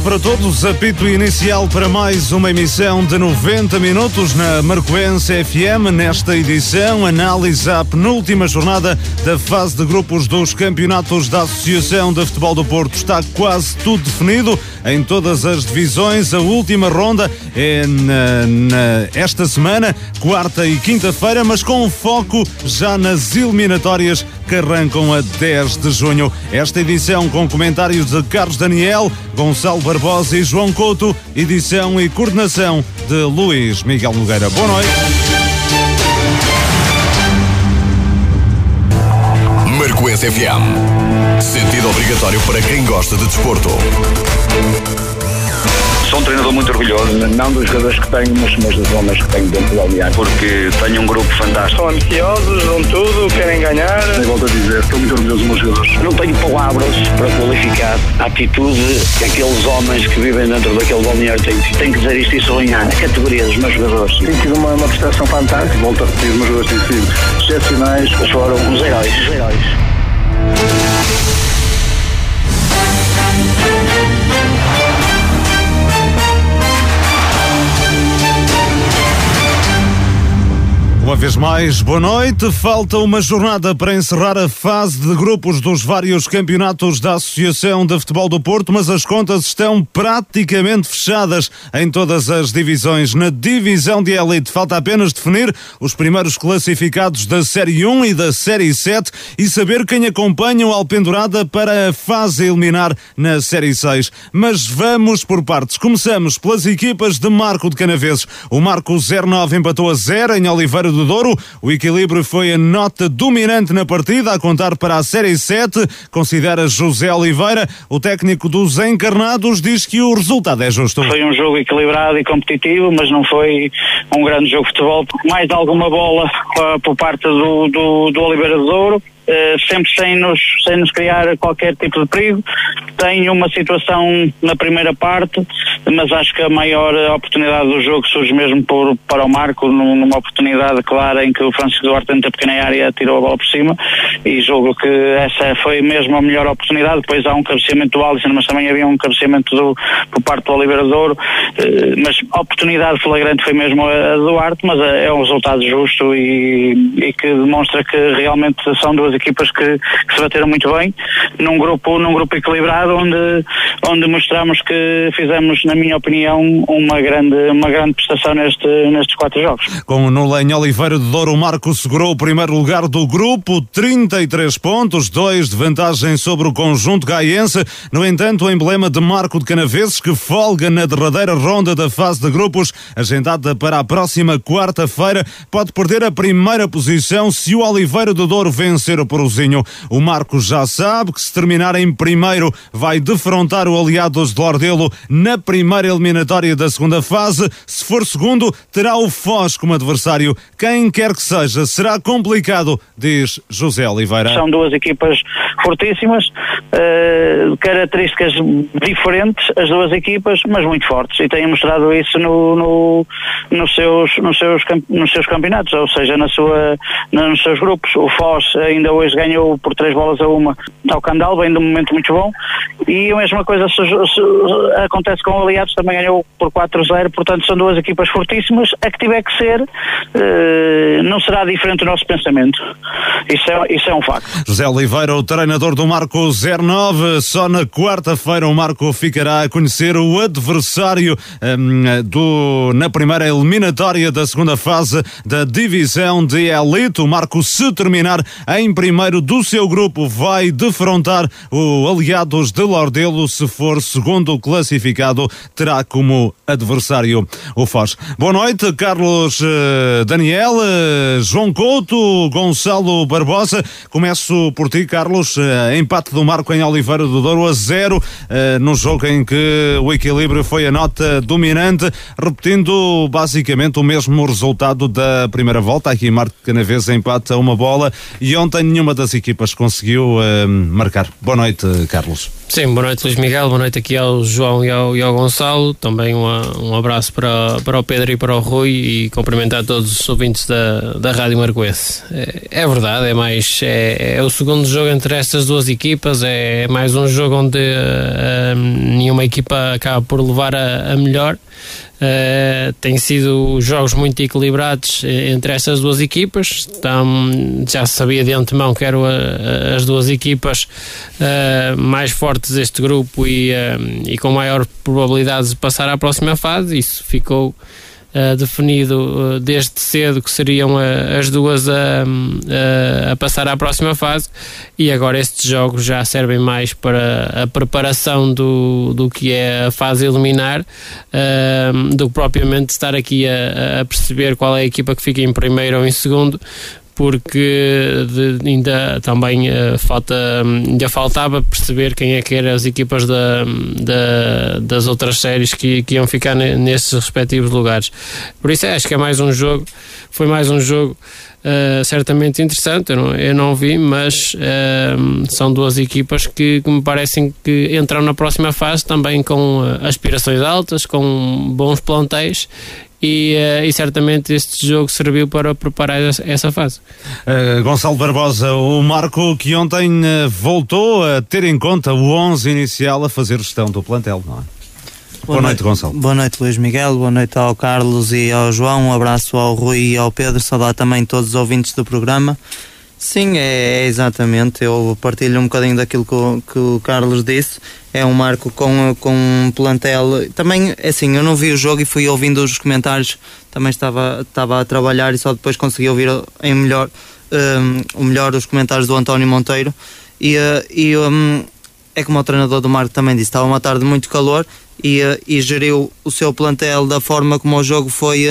noite para todos. Apito inicial para mais uma emissão de 90 minutos na Marcoense FM. Nesta edição, análise à penúltima jornada da fase de grupos dos campeonatos da Associação de Futebol do Porto. Está quase tudo definido em todas as divisões. A última ronda é na, na, esta semana, quarta e quinta-feira, mas com foco já nas eliminatórias que arrancam a 10 de junho. Esta edição com comentários de Carlos Daniel, Gonçalo Barbosa e João Couto, edição e coordenação de Luís Miguel Nogueira. Boa noite. Marcoense FM. Sentido obrigatório para quem gosta de desporto. Sou um treinador muito orgulhoso, não dos jogadores que tenho, mas, mas dos homens que tenho dentro do balneário. Porque tenho um grupo fantástico. São ambiciosos, dão tudo, querem ganhar. Eu volto a dizer, estou muito orgulhoso dos meus jogadores. Não tenho palavras para qualificar a atitude que aqueles homens que vivem dentro daquele balneário têm. Tenho que dizer isto e sublinhar. A categoria dos meus jogadores. Tenho tido uma, uma prestação fantástica. Volto a repetir, os meus jogadores têm sido excepcionais. Foram os heróis, os heróis. Uma vez mais, boa noite. Falta uma jornada para encerrar a fase de grupos dos vários campeonatos da Associação de Futebol do Porto, mas as contas estão praticamente fechadas em todas as divisões. Na divisão de elite, falta apenas definir os primeiros classificados da Série 1 e da Série 7 e saber quem acompanha o Alpendurada para a fase eliminar na Série 6. Mas vamos por partes. Começamos pelas equipas de Marco de Canaveses. O Marco 09 empatou a 0 em Oliveira do Douro. O equilíbrio foi a nota dominante na partida, a contar para a Série 7, considera José Oliveira. O técnico dos encarnados diz que o resultado é justo. Foi um jogo equilibrado e competitivo, mas não foi um grande jogo de futebol. Mais alguma bola uh, por parte do, do, do Oliveira do Douro. Sempre sem nos, sem nos criar qualquer tipo de perigo. Tem uma situação na primeira parte, mas acho que a maior oportunidade do jogo surge mesmo por, para o Marco, numa oportunidade clara em que o Francisco Duarte, dentro da pequena área, tirou a bola por cima e julgo que essa foi mesmo a melhor oportunidade. Depois há um cabeceamento do Alisson, mas também havia um cabeceamento do, por parte do Oliveira Douro. Uh, mas a oportunidade flagrante foi mesmo a, Duarte, mas é um resultado justo e, e que demonstra que realmente são duas equipas que, que, se bateram muito bem num grupo, num grupo equilibrado onde, onde mostramos que fizemos, na minha opinião, uma grande, uma grande prestação neste, nestes quatro jogos. Com o Nulen Oliveira de Douro, Marco segurou o primeiro lugar do grupo, 33 pontos, dois de vantagem sobre o conjunto gaiense. No entanto, o emblema de Marco de Canaveses, que folga na derradeira ronda da fase de grupos, agendada para a próxima quarta-feira, pode perder a primeira posição se o Oliveira de Douro vencer O Marcos já sabe que se terminar em primeiro vai defrontar o Aliados de Lordelo na primeira eliminatória da segunda fase. Se for segundo, terá o Foz como adversário. Quem quer que seja, será complicado, diz José Oliveira. São duas equipas fortíssimas, uh, características diferentes, as duas equipas, mas muito fortes. E têm mostrado isso no, no, nos, seus, nos, seus, nos seus campeonatos, ou seja, na sua, nos seus grupos. O Foz ainda hoje ganhou por três bolas a uma ao vem de um momento muito bom. E a mesma coisa se, se, acontece com o Aliados, também ganhou por 4-0. Portanto, são duas equipas fortíssimas. A que tiver que ser, uh, não será diferente do nosso pensamento. Isso é, isso é um facto. José Oliveira, o treinador do Marco 09, só na quarta-feira o Marco ficará a conhecer o adversário um, do, na primeira eliminatória da segunda fase da divisão de elite. O Marco, se terminar em primeiro do seu grupo, vai defrontar o Aliados de Lordelo. Se for segundo classificado, terá como adversário o Foz. Boa noite, Carlos uh, Daniel, uh, João Couto, Gonçalo Barbosa. Começo por ti, Carlos. Uh, empate do Marco em Oliveira do Douro a zero, num jogo em que o equilíbrio foi a nota dominante, repetindo basicamente o mesmo resultado da primeira volta. Aqui Marco Canaves empate a uma bola e ontem nenhuma das equipas conseguiu marcar. Boa noite, Carlos. Sim, boa noite Luís Miguel, boa noite aqui ao João e ao, e ao Gonçalo, também uma, um abraço para, para o Pedro e para o Rui e cumprimentar todos os ouvintes da, da Rádio Marcoense. É, é verdade, é mais é, é, o segundo jogo entre estas duas equipas. É mais um jogo onde uh, nenhuma equipa acaba por levar a, a melhor. Uh, tem sido jogos muito equilibrados entre estas duas equipas. Então, já se sabia de antemão que eram as duas equipas uh, mais fortes deste grupo e, e com maior probabilidade de passar à próxima fase. Isso ficou uh, definido uh, desde cedo que seriam uh, as duas a, a, passar à próxima fase. E agora estes jogos já servem mais para a preparação do, do que é a fase eliminar do que propriamente estar aqui a, a perceber qual é a equipa que fica em primeiro ou em segundo porque de, ainda também uh, falta, ainda faltava perceber quem é que eram as equipas da, da, das outras séries que, que iam ficar nesses respectivos lugares. Por isso acho que é mais um jogo, foi mais um jogo uh, certamente interessante, eu não, eu não vi, mas uh, são duas equipas que, que, me parecem que entram na próxima fase também com aspirações altas, com bons plantéis e, uh, e, certamente este jogo serviu para preparar essa fase. Uh, Gonçalo Barbosa, o Marco que ontem uh, voltou a ter em conta o 11 inicial a fazer gestão do plantel, não é? Boa, boa noite, noite, Gonçalo. Boa noite, Luís Miguel. Boa noite ao Carlos e ao João. Um abraço ao Rui e ao Pedro. Saudar também todos os ouvintes do programa. Sim, é, é, exatamente. Eu partilho um bocadinho daquilo que o, que o, Carlos disse. É um marco com, com um plantel. Também, é assim, eu não vi o jogo e fui ouvindo os comentários. Também estava, estava a trabalhar e só depois consegui ouvir em melhor, um, o melhor os comentários do António Monteiro. E, uh, e um, é como o treinador do Marco também disse: estava uma tarde de muito calor e, uh, e geriu o seu plantel da forma como o jogo foi.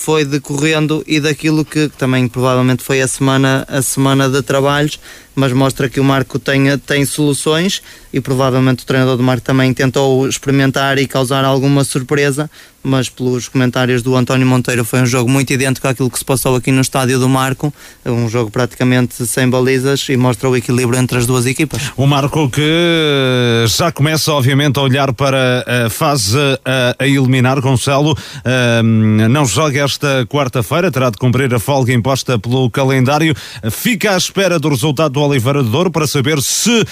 Foi decorrendo e daquilo que também provavelmente foi a semana, a semana de trabalhos, mas mostra que o Marco tem, tem soluções e provavelmente o treinador do Marco também tentou experimentar e causar alguma surpresa, mas pelos comentários do António Monteiro foi um jogo muito idêntico àquilo que se passou aqui no estádio do Marco, um jogo praticamente sem balizas e mostra o equilíbrio entre as duas equipas. O Marco que já começa obviamente a olhar para a fase a, eliminar, Gonçalo, um, não joga esta quarta-feira, terá de cumprir a folga imposta pelo calendário, fica à espera do resultado do Oliveira de Douro para saber se uh,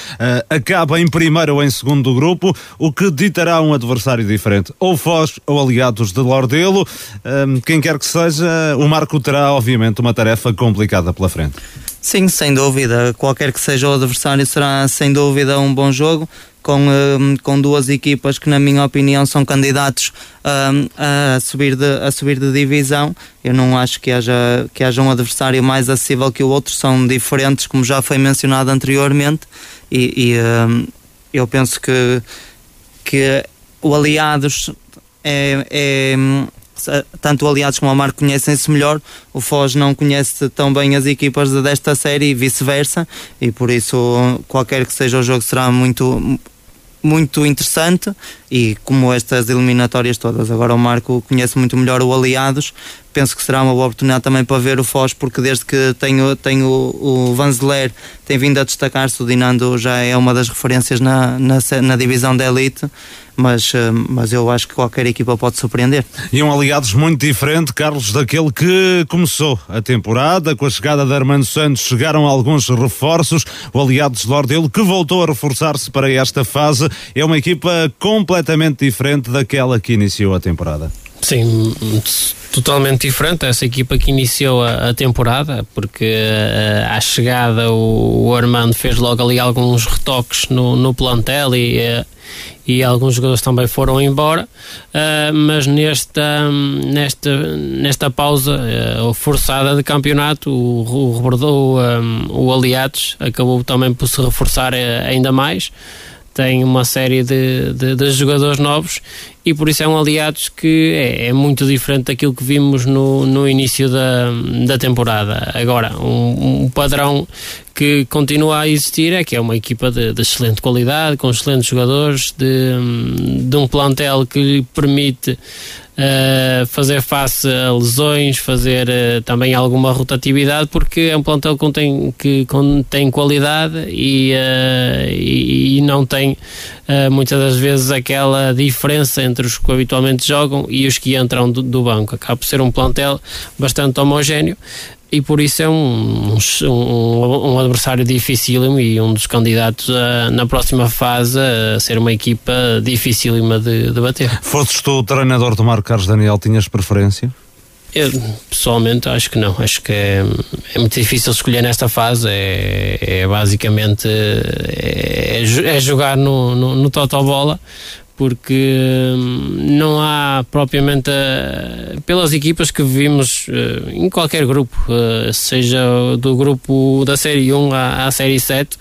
acaba em primeiro ou em segundo grupo, o que ditará um adversário diferente, ou Foz ou Aliados de Lordelo. Uh, quem quer que seja, o Marco terá, obviamente, uma tarefa complicada pela frente. Sim, sem dúvida. Qualquer que seja o adversário, será sem dúvida um bom jogo com, um, com duas equipas que, na minha opinião, são candidatos um, a, subir de, a subir de divisão. Eu não acho que haja, que haja um adversário mais acessível que o outro, são diferentes, como já foi mencionado anteriormente, e, e um, eu penso que, que o Aliados é, é tanto o Aliados como o Marco conhecem-se melhor, o Foz não conhece tão bem as equipas desta série e vice-versa, e por isso qualquer que seja o jogo será muito muito interessante e como estas eliminatórias todas, agora o Marco conhece muito melhor o Aliados, penso que será uma boa oportunidade também para ver o Foz, porque desde que tenho, tenho o Vanzeler tem vindo a destacar-se, o Dinando já é uma das referências na, na, na divisão da Elite mas, eh, mas eu acho que qualquer equipa pode surpreender. E um aliados muito diferente, Carlos, daquele que começou a temporada, com a chegada de Armando Santos chegaram alguns reforços, o aliados Lordelo que voltou a reforçar-se para esta fase, é uma equipa completamente diferente daquela que iniciou a temporada. Sim, totalmente diferente. Essa equipa que iniciou a, a temporada, porque uh, à chegada o, o, Armando fez logo ali alguns retoques no, no plantel e, uh, e alguns jogadores também foram embora, uh, mas nesta, nesta, nesta pausa forçada de campeonato, o, o, o, um, o Aliados acabou também por se reforçar ainda mais tem uma série de, de, de, jogadores novos e por isso é um aliados que é, é, muito diferente daquilo que vimos no, no início da, da temporada. Agora, um, um padrão que continua a existir é que é uma equipa de, de excelente qualidade, com excelentes jogadores, de, de um plantel que lhe permite uh, fazer face a lesões, fazer uh, também alguma rotatividade, porque é um plantel que tem, que qualidade e, uh, e, e, não tem muitas das vezes aquela diferença entre os que habitualmente jogam e os que entram do, do banco. Acaba por ser um plantel bastante homogéneo e por isso é um, um, um adversário dificílimo e um dos candidatos a, na próxima fase a ser uma equipa dificílima de, de bater. Fosses tu o treinador do Marco Carlos Daniel, tinhas preferência? Eu, pessoalmente acho que não, acho que é, é muito difícil escolher nesta fase, é, é basicamente é, é, jogar no, no, no bola porque hum, não há propriamente uh, pelas equipas que vimos uh, em qualquer grupo, uh, seja do grupo da Série 1 à, à Série 7,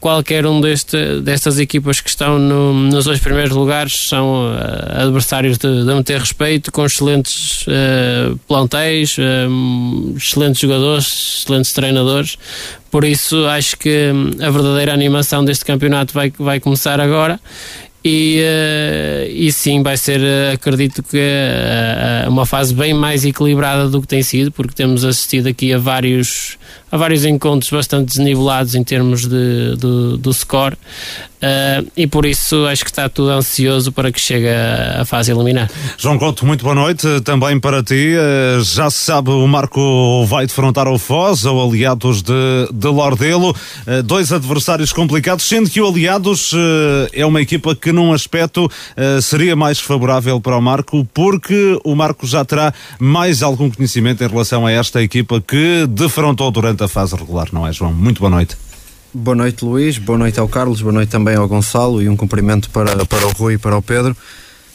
qualquer um deste, destas equipas que estão no, nos dois primeiros lugares são adversários de, de meter respeito, com excelentes plantéis, excelentes jogadores, excelentes treinadores. Por isso, acho que hum, a verdadeira animação deste campeonato vai, vai começar agora e, uh, e sim, vai ser, uh, acredito que uh, uma fase bem mais equilibrada do que tem sido, porque temos assistido aqui a vários, a vários encontros bastante desnivelados em termos de, do, do score. Uh, e por isso acho que está tudo ansioso para que chegue a fase eliminar. João Couto, muito boa noite também para ti. Uh, já se sabe, o Marco vai defrontar o Foz, ou Aliados de, de Lordelo. Uh, dois adversários complicados, sendo que o Aliados é uma equipa que, num aspecto, seria mais favorável para o Marco, porque o Marco já terá mais algum conhecimento em relação a esta equipa que defrontou durante a fase regular, não é, João? Muito boa noite. Boa noite, Luís. Boa noite ao Carlos. Boa noite também ao Gonçalo. E um cumprimento para, para o Rui e para o Pedro.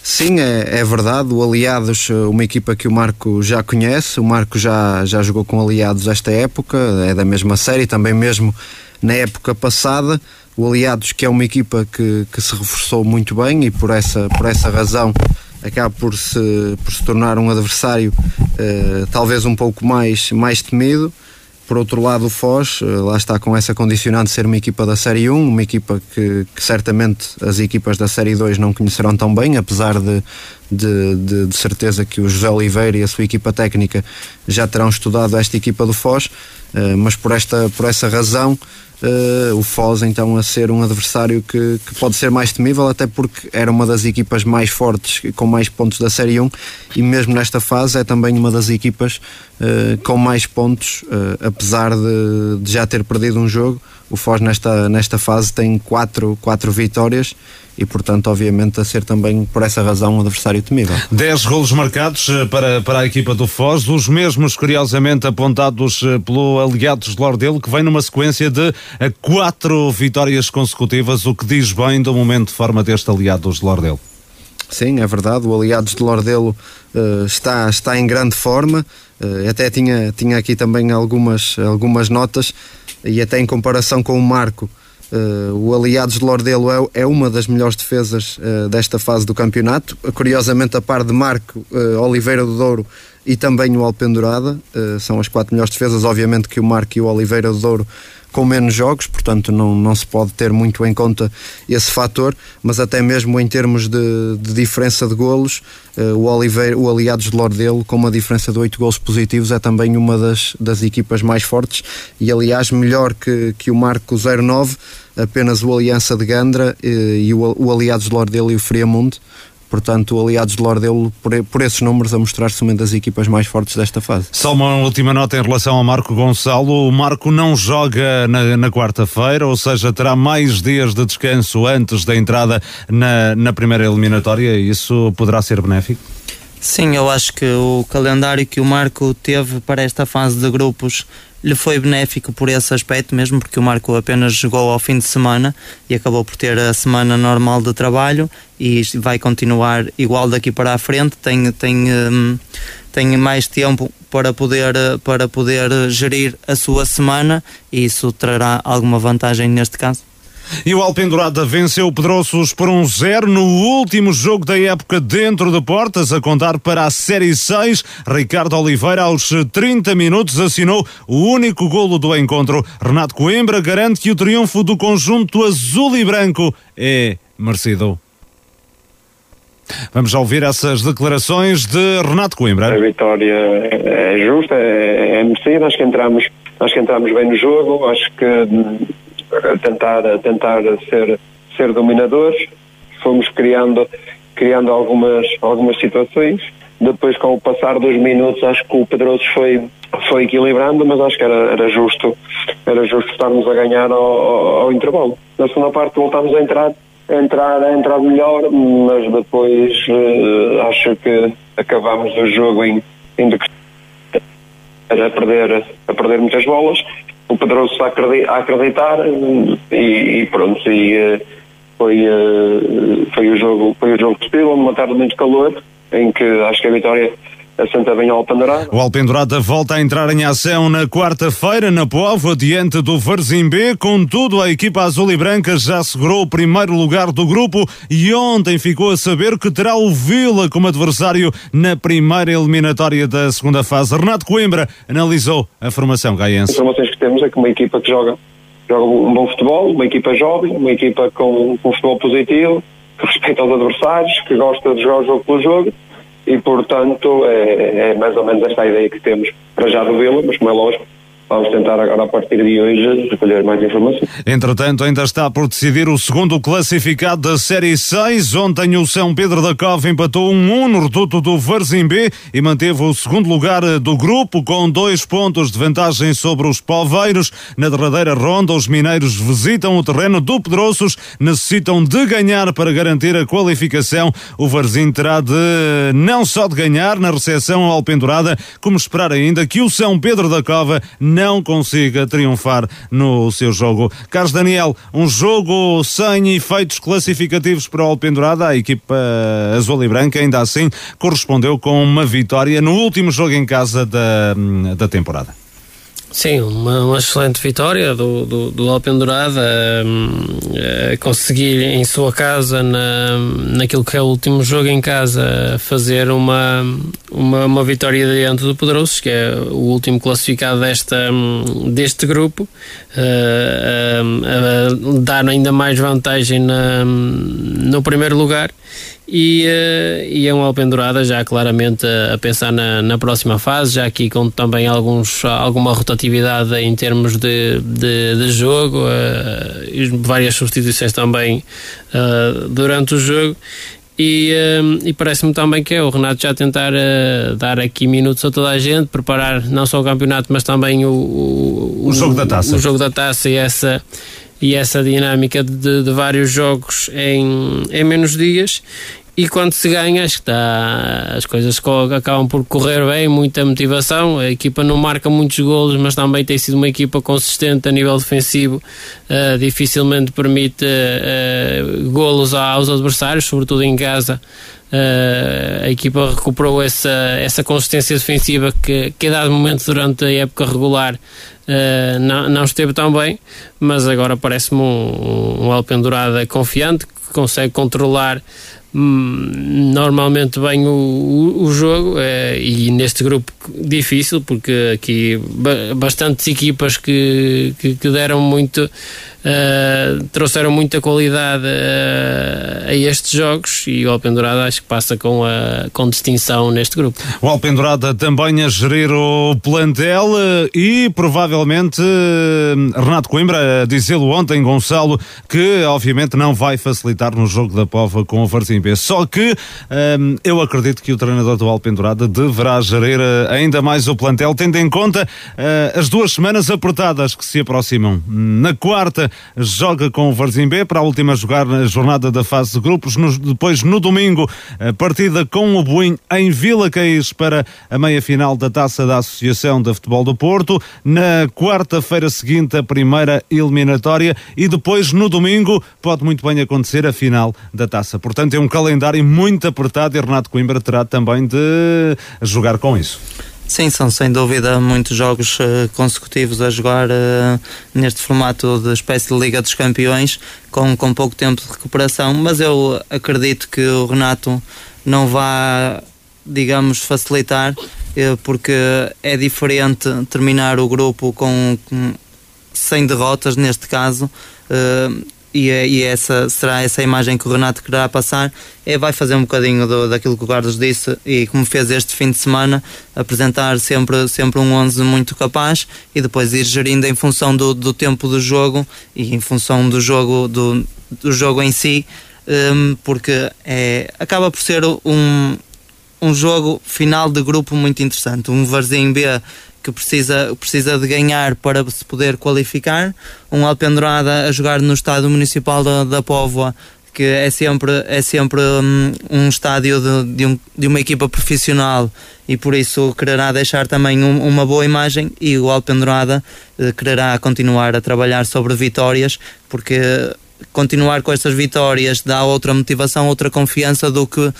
Sim, é, é, verdade. O Aliados, uma equipa que o Marco já conhece. O Marco já, já jogou com Aliados esta época, é da mesma série, também mesmo na época passada. O Aliados, que é uma equipa que, que se reforçou muito bem e por essa, por essa razão acaba por se, por se tornar um adversário eh, talvez um pouco mais, mais temido. Por outro lado, o Foz, eh, lá está com essa condicionante de ser uma equipa da Série 1, uma equipa que, que certamente as equipas da Série 2 não conhecerão tão bem, apesar de, de, de, de, certeza que o José Oliveira e a sua equipa técnica já terão estudado esta equipa do Foz, eh, mas por, esta, por essa razão uh, o Foz então a ser um adversário que, que, pode ser mais temível, até porque era uma das equipas mais fortes, com mais pontos da Série 1 e mesmo nesta fase é também uma das equipas uh, com mais pontos, uh, apesar de, de, já ter perdido um jogo. O Foz nesta, nesta fase tem quatro, quatro vitórias e, portanto, obviamente, a ser também por essa razão um adversário temível. 10 golos marcados eh, para, para a equipa do Foz, os mesmos, curiosamente, apontados eh, pelo Aliados de Lordelo, que vem numa sequência de eh, quatro vitórias consecutivas, o que diz bem do momento de forma deste Aliados de Lordelo. Sim, é verdade. O Aliados de Lordelo uh, está, está em grande forma. Uh, até tinha, tinha aqui também algumas, algumas notas e até em comparação com o Marco Uh, o Aliados de Lordelo é, é, uma das melhores defesas uh, desta fase do campeonato. Curiosamente, a par de Marco, uh, Oliveira do Douro e também o Alpendurada, são as quatro melhores defesas. Obviamente que o Marco e o Oliveira do Douro com menos jogos, portanto não, não se pode ter muito em conta esse fator, mas até mesmo em termos de, de diferença de golos, uh, o, Oliveira, o Aliados de Lordelo, com uma diferença de 8 golos positivos, é também uma das, das equipas mais fortes. E aliás melhor que, que o Marco 09, apenas o Aliança de Gandra uh, e o, o Aliados de Lordelo e o Friamundo Portanto, Aliados de Lordelo, por, por esses números, a mostrar-se uma das equipas mais fortes desta fase. Só uma última nota em relação ao Marco Gonçalo. O Marco não joga na, na quarta-feira, ou seja, terá mais dias de descanso antes da entrada na, na primeira eliminatória. Isso poderá ser benéfico? Sim, eu acho que o calendário que o Marco teve para esta fase de grupos lhe foi benéfico por esse aspecto, mesmo porque o Marco apenas jogou ao fim de semana e acabou por ter a semana normal de trabalho e vai continuar igual daqui para a frente. Tem, tem, um, tem mais tempo para poder, para poder gerir a sua semana e isso trará alguma vantagem neste caso. E o Alpendurada venceu o Pedroços por um zero no último jogo da época dentro de portas, a contar para a Série 6. Ricardo Oliveira, aos 30 minutos, assinou o único golo do encontro. Renato Coimbra garante que o triunfo do conjunto azul e branco é merecido. Vamos já ouvir essas declarações de Renato Coimbra. A vitória é justa, é, é merecida. Acho que entramos, acho que entramos bem no jogo. Acho que a tentar, a tentar ser, ser dominadores. Fomos criando, criando algumas, algumas situações. depois com o passar dos minutos acho que o Pedroso foi foi equilibrando, mas acho que era, era justo era justo estarmos a ganhar ao, ao, ao intervalo. Na segunda parte voltámos a entrar entrar, entrar melhor, mas depois uh, acho que acabámos o jogo em, em a perder, a perder muitas bolas. O Pedroso a acreditar, e, e, pronto, e, uh, foi, uh, foi, o jogo, foi o jogo possível, uma tarde muito calor, em que acho que a vitória ao Alpendurada. O Alpendurada volta a entrar em ação na quarta-feira na Povo, diante do Varzim B. Contudo, a equipa azul e branca já segurou o primeiro lugar do grupo e ontem ficou a saber que terá o Vila como adversário na primeira eliminatória da segunda fase. Renato Coimbra analisou a formação gaiense. As informações que temos é que uma equipa que joga, joga um bom futebol, uma equipa jovem, uma equipa com, com futebol positivo, que respeita os adversários, que gosta de jogar o jogo pelo jogo e, portanto, é, é, mais ou menos esta a ideia que temos para já do Vila, mas como é lógico, Vamos tentar agora, a partir de hoje, recolher mais informações. Entretanto, ainda está por decidir o segundo classificado da Série 6. Ontem o São Pedro da Cova empatou 1-1 um, no reduto do Varzim B e manteve o segundo lugar do grupo com dois pontos de vantagem sobre os Poveiros. Na derradeira ronda, os mineiros visitam o terreno do Pedroços, necessitam de ganhar para garantir a qualificação. O Varzim terá de não só de ganhar na recepção ao Alpendurada, como esperar ainda que o São Pedro da Cova não consiga triunfar no seu jogo. Carlos Daniel, um jogo sem efeitos classificativos para o Alpendurada, a equipa azul e branca ainda assim correspondeu com uma vitória no último jogo em casa da, da temporada. Sim, uma, uma, excelente vitória do, do, do Alpendurada a, a conseguir em sua casa, na, naquilo que é o último jogo em casa, fazer uma, uma, uma vitória diante do Poderoso, que é o último classificado desta, deste grupo, a, a, a dar ainda mais vantagem na, no primeiro lugar e, uh, e é uma Alpendurada já claramente a, a pensar na, na, próxima fase, já aqui com também alguns, alguma rotatividade em termos de, de, de jogo, uh, várias substituições também uh, durante o jogo. E, e parece-me também que é o Renato já tentar dar aqui minutos a toda a gente, preparar não só o campeonato, mas também o, o, o jogo da taça. O jogo da taça e essa e essa dinâmica de, de, vários jogos em, em menos dias e quando se ganha, acho que está, as coisas acabam por correr bem, muita motivação. A equipa não marca muitos golos, mas também tem sido uma equipa consistente a nível defensivo. Uh, dificilmente permite uh, golos aos adversários, sobretudo em casa. Uh, a equipa recuperou essa, essa consistência defensiva que, que a dado momento durante a época regular uh, não, não esteve tão bem, mas agora parece-me um, um Alpendurada confiante que consegue controlar normalmente bem o, o, o jogo é, e neste grupo difícil porque aqui bastantes equipas que, que, que deram muito uh, trouxeram muita qualidade uh, a estes jogos e o Alpendurada acho que passa com, a, com distinção neste grupo. O Alpendurada também a gerir o plantel e provavelmente Renato Coimbra dizê-lo ontem Gonçalo que obviamente não vai facilitar no jogo da Pova com o Varzim B. Só que um, eu acredito que o treinador do Alpendurada deverá gerir ainda mais o plantel, tendo em conta uh, as duas semanas apertadas que se aproximam. Na quarta, joga com o Varzim B para a última jogar na jornada da fase de grupos. Depois, no domingo, partida com o Boim em Vila Caís para a meia-final da taça da Associação de Futebol do Porto. Na quarta-feira seguinte, a primeira eliminatória. E depois, no domingo, pode muito bem acontecer a final da taça. Portanto, é um calendário muito apertado e Renato Coimbra terá também de jogar com isso. Sim, são sem dúvida muitos jogos uh, consecutivos a jogar uh, neste formato de espécie de Liga dos Campeões, com, com pouco tempo de recuperação, mas eu acredito que o Renato não vá, digamos, facilitar, uh, porque é diferente terminar o grupo com, com sem derrotas, neste caso e, é, e essa será essa imagem que o Renato quererá passar é vai fazer um bocadinho do, daquilo que o Carlos disse e como fez este fim de semana apresentar sempre, sempre um 11 muito capaz e depois ir gerindo em função do, do tempo do jogo e em função do jogo do, do jogo em si um, porque é, acaba por ser um um jogo final de grupo muito interessante. Um Varzim B que precisa, precisa de ganhar para se poder qualificar, um Alpendurada a jogar no estádio municipal da, da Póvoa que é sempre, é sempre um, um estádio de, de, um, de, uma equipa profissional e por isso quererá deixar também um, uma boa imagem e o Alpendurada eh, quererá continuar a trabalhar sobre vitórias porque continuar com estas vitórias dá outra motivação, outra confiança do que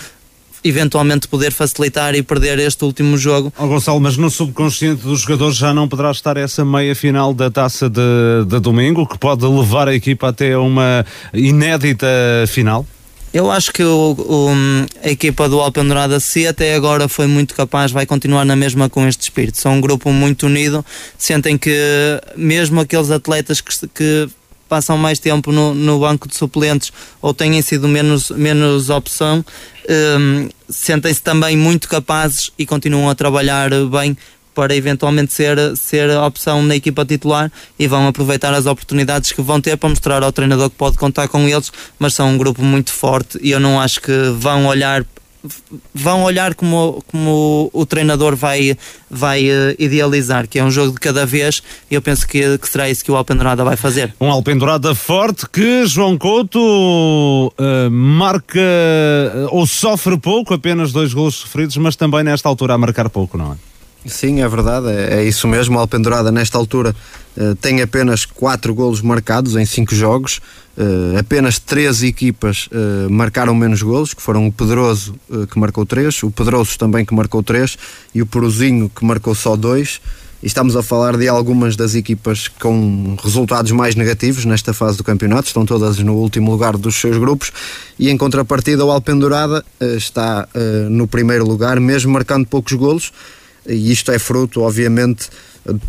eventualmente poder facilitar e perder este último jogo. Oh, Gonçalo, mas no subconsciente dos jogadores já não poderá estar essa meia final da taça de, de domingo, que pode levar a equipa até uma inédita final? Eu acho que o, o, a equipa do Alpendurada, se até agora foi muito capaz, vai continuar na mesma com este espírito. São um grupo muito unido, sentem que mesmo aqueles atletas que, que passam mais tempo no, no banco de suplentes ou têm sido menos, menos opção, um, sentem-se também muito capazes e continuam a trabalhar bem para eventualmente ser, ser opção na equipa titular e vão aproveitar as oportunidades que vão ter para mostrar ao treinador que pode contar com eles, mas são um grupo muito forte e eu não acho que vão olhar vão olhar como, como o treinador vai, vai uh, idealizar, que é um jogo de cada vez, e eu penso que, que será isso que o Alpendurada vai fazer. Um Alpendurada forte que João Couto uh, marca uh, ou sofre pouco, apenas dois gols sofridos, mas também nesta altura a marcar pouco, não é? Sim, é verdade, é, é isso mesmo. A Alpendurada, nesta altura, tem apenas 4 golos marcados em 5 jogos. Uh, apenas 3 equipas uh, marcaram menos golos, que foram o Pedroso, que marcou 3, o Pedroso também, que marcou 3, e o Porozinho, que marcou só 2. E estamos a falar de algumas das equipas com resultados mais negativos nesta fase do campeonato, estão todas no último lugar dos seus grupos. E em contrapartida, o Alpendurada está no primeiro lugar, mesmo marcando poucos golos e isto é fruto, obviamente,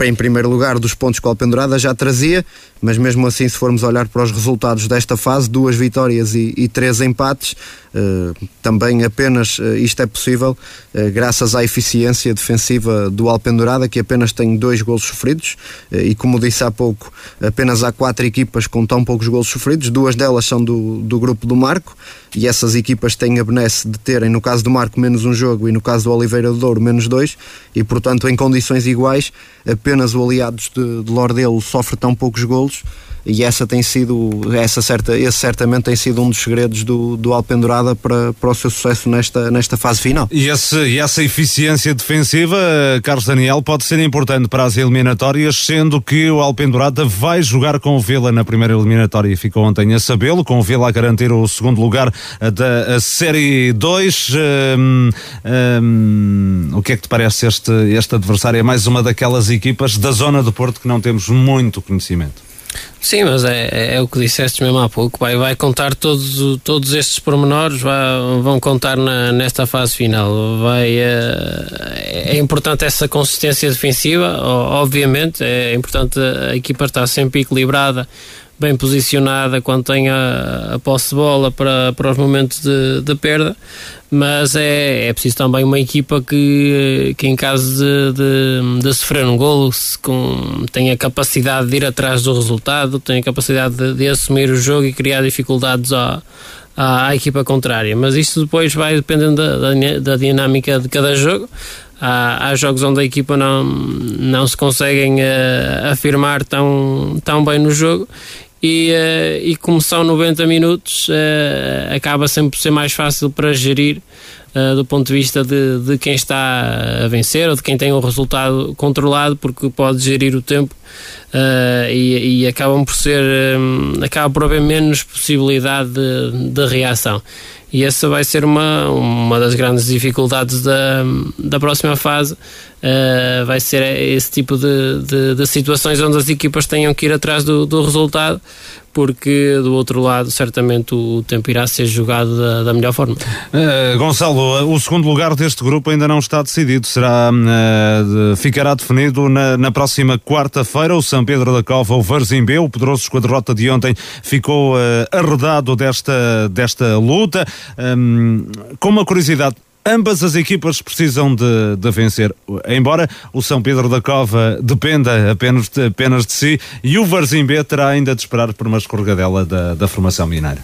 em primeiro lugar, dos pontos que o Alpendurada já trazia, mas mesmo assim, se formos olhar para os resultados desta fase, duas vitórias e, e três empates, uh, também apenas uh, isto é possível uh, graças à eficiência defensiva do Alpendurada, que apenas tem dois golos sofridos, e como disse há pouco, apenas há quatro equipas com tão poucos golos sofridos, duas delas são do, do grupo do Marco, e essas equipas têm a benesse de terem, no caso do Marco, menos um jogo e no caso do Oliveira do Douro, menos dois, e portanto, em condições iguais, apenas o Aliados de, de Lordelo sofre tão poucos golos e essa tem sido, essa certa, esse certamente tem sido um dos segredos do, do Alpendurada para, para o seu sucesso nesta, nesta fase final. E, esse, e essa eficiência defensiva, Carlos Daniel, pode ser importante para as eliminatórias, sendo que o Alpendurada vai jogar com o Vila na primeira eliminatória e ficou ontem a sabê-lo, com o Vila a garantir o segundo lugar da Série 2. Um, um, o que é que te parece este, este adversário? É mais uma daquelas equipas da zona do Porto que não temos muito conhecimento. Sim, mas é, é, é, o que disseste mesmo há pouco. Vai, vai contar todos, todos estes pormenores, vai, vão contar na, nesta fase final. Vai, é, é importante essa consistência defensiva, obviamente. É importante a equipa estar sempre equilibrada bem posicionada quando tem a, a posse de bola para, para os momentos de, de perda, mas é, é preciso também uma equipa que, que em caso de, de, de sofrer um golo tenha capacidade de ir atrás do resultado, tenha capacidade de, de assumir o jogo e criar dificuldades à, à, à, equipa contrária. Mas isto depois vai dependendo da, da, da dinâmica de cada jogo. Há, há, jogos onde a equipa não, não se conseguem uh, afirmar tão, tão bem no jogo e, uh, e como são 90 minutos, uh, acaba sempre por ser mais fácil para gerir uh, do ponto de vista de, de quem está a vencer ou de quem tem o resultado controlado, porque pode gerir o tempo e, e, acabam por ser, um, acaba por haver menos possibilidade de, de reação. E essa vai ser uma, uma das grandes dificuldades da, da próxima fase. Uh, vai ser esse tipo de, de, de, situações onde as equipas tenham que ir atrás do, do resultado, porque do outro lado, certamente o tempo irá ser jogado da, da melhor forma. Uh, Gonçalo, o segundo lugar deste grupo ainda não está decidido, será, uh, ficará definido na, na próxima quarta-feira. O São Pedro da Cova, o Varzimbeu, o Pedroso com a derrota de ontem, ficou arredado desta, desta luta. Um, com uma curiosidade, Ambas as equipas precisam de, de, vencer, embora o São Pedro da Cova dependa apenas de, apenas de si e o Varzim B terá ainda de esperar por uma escorregadela da, da formação mineira.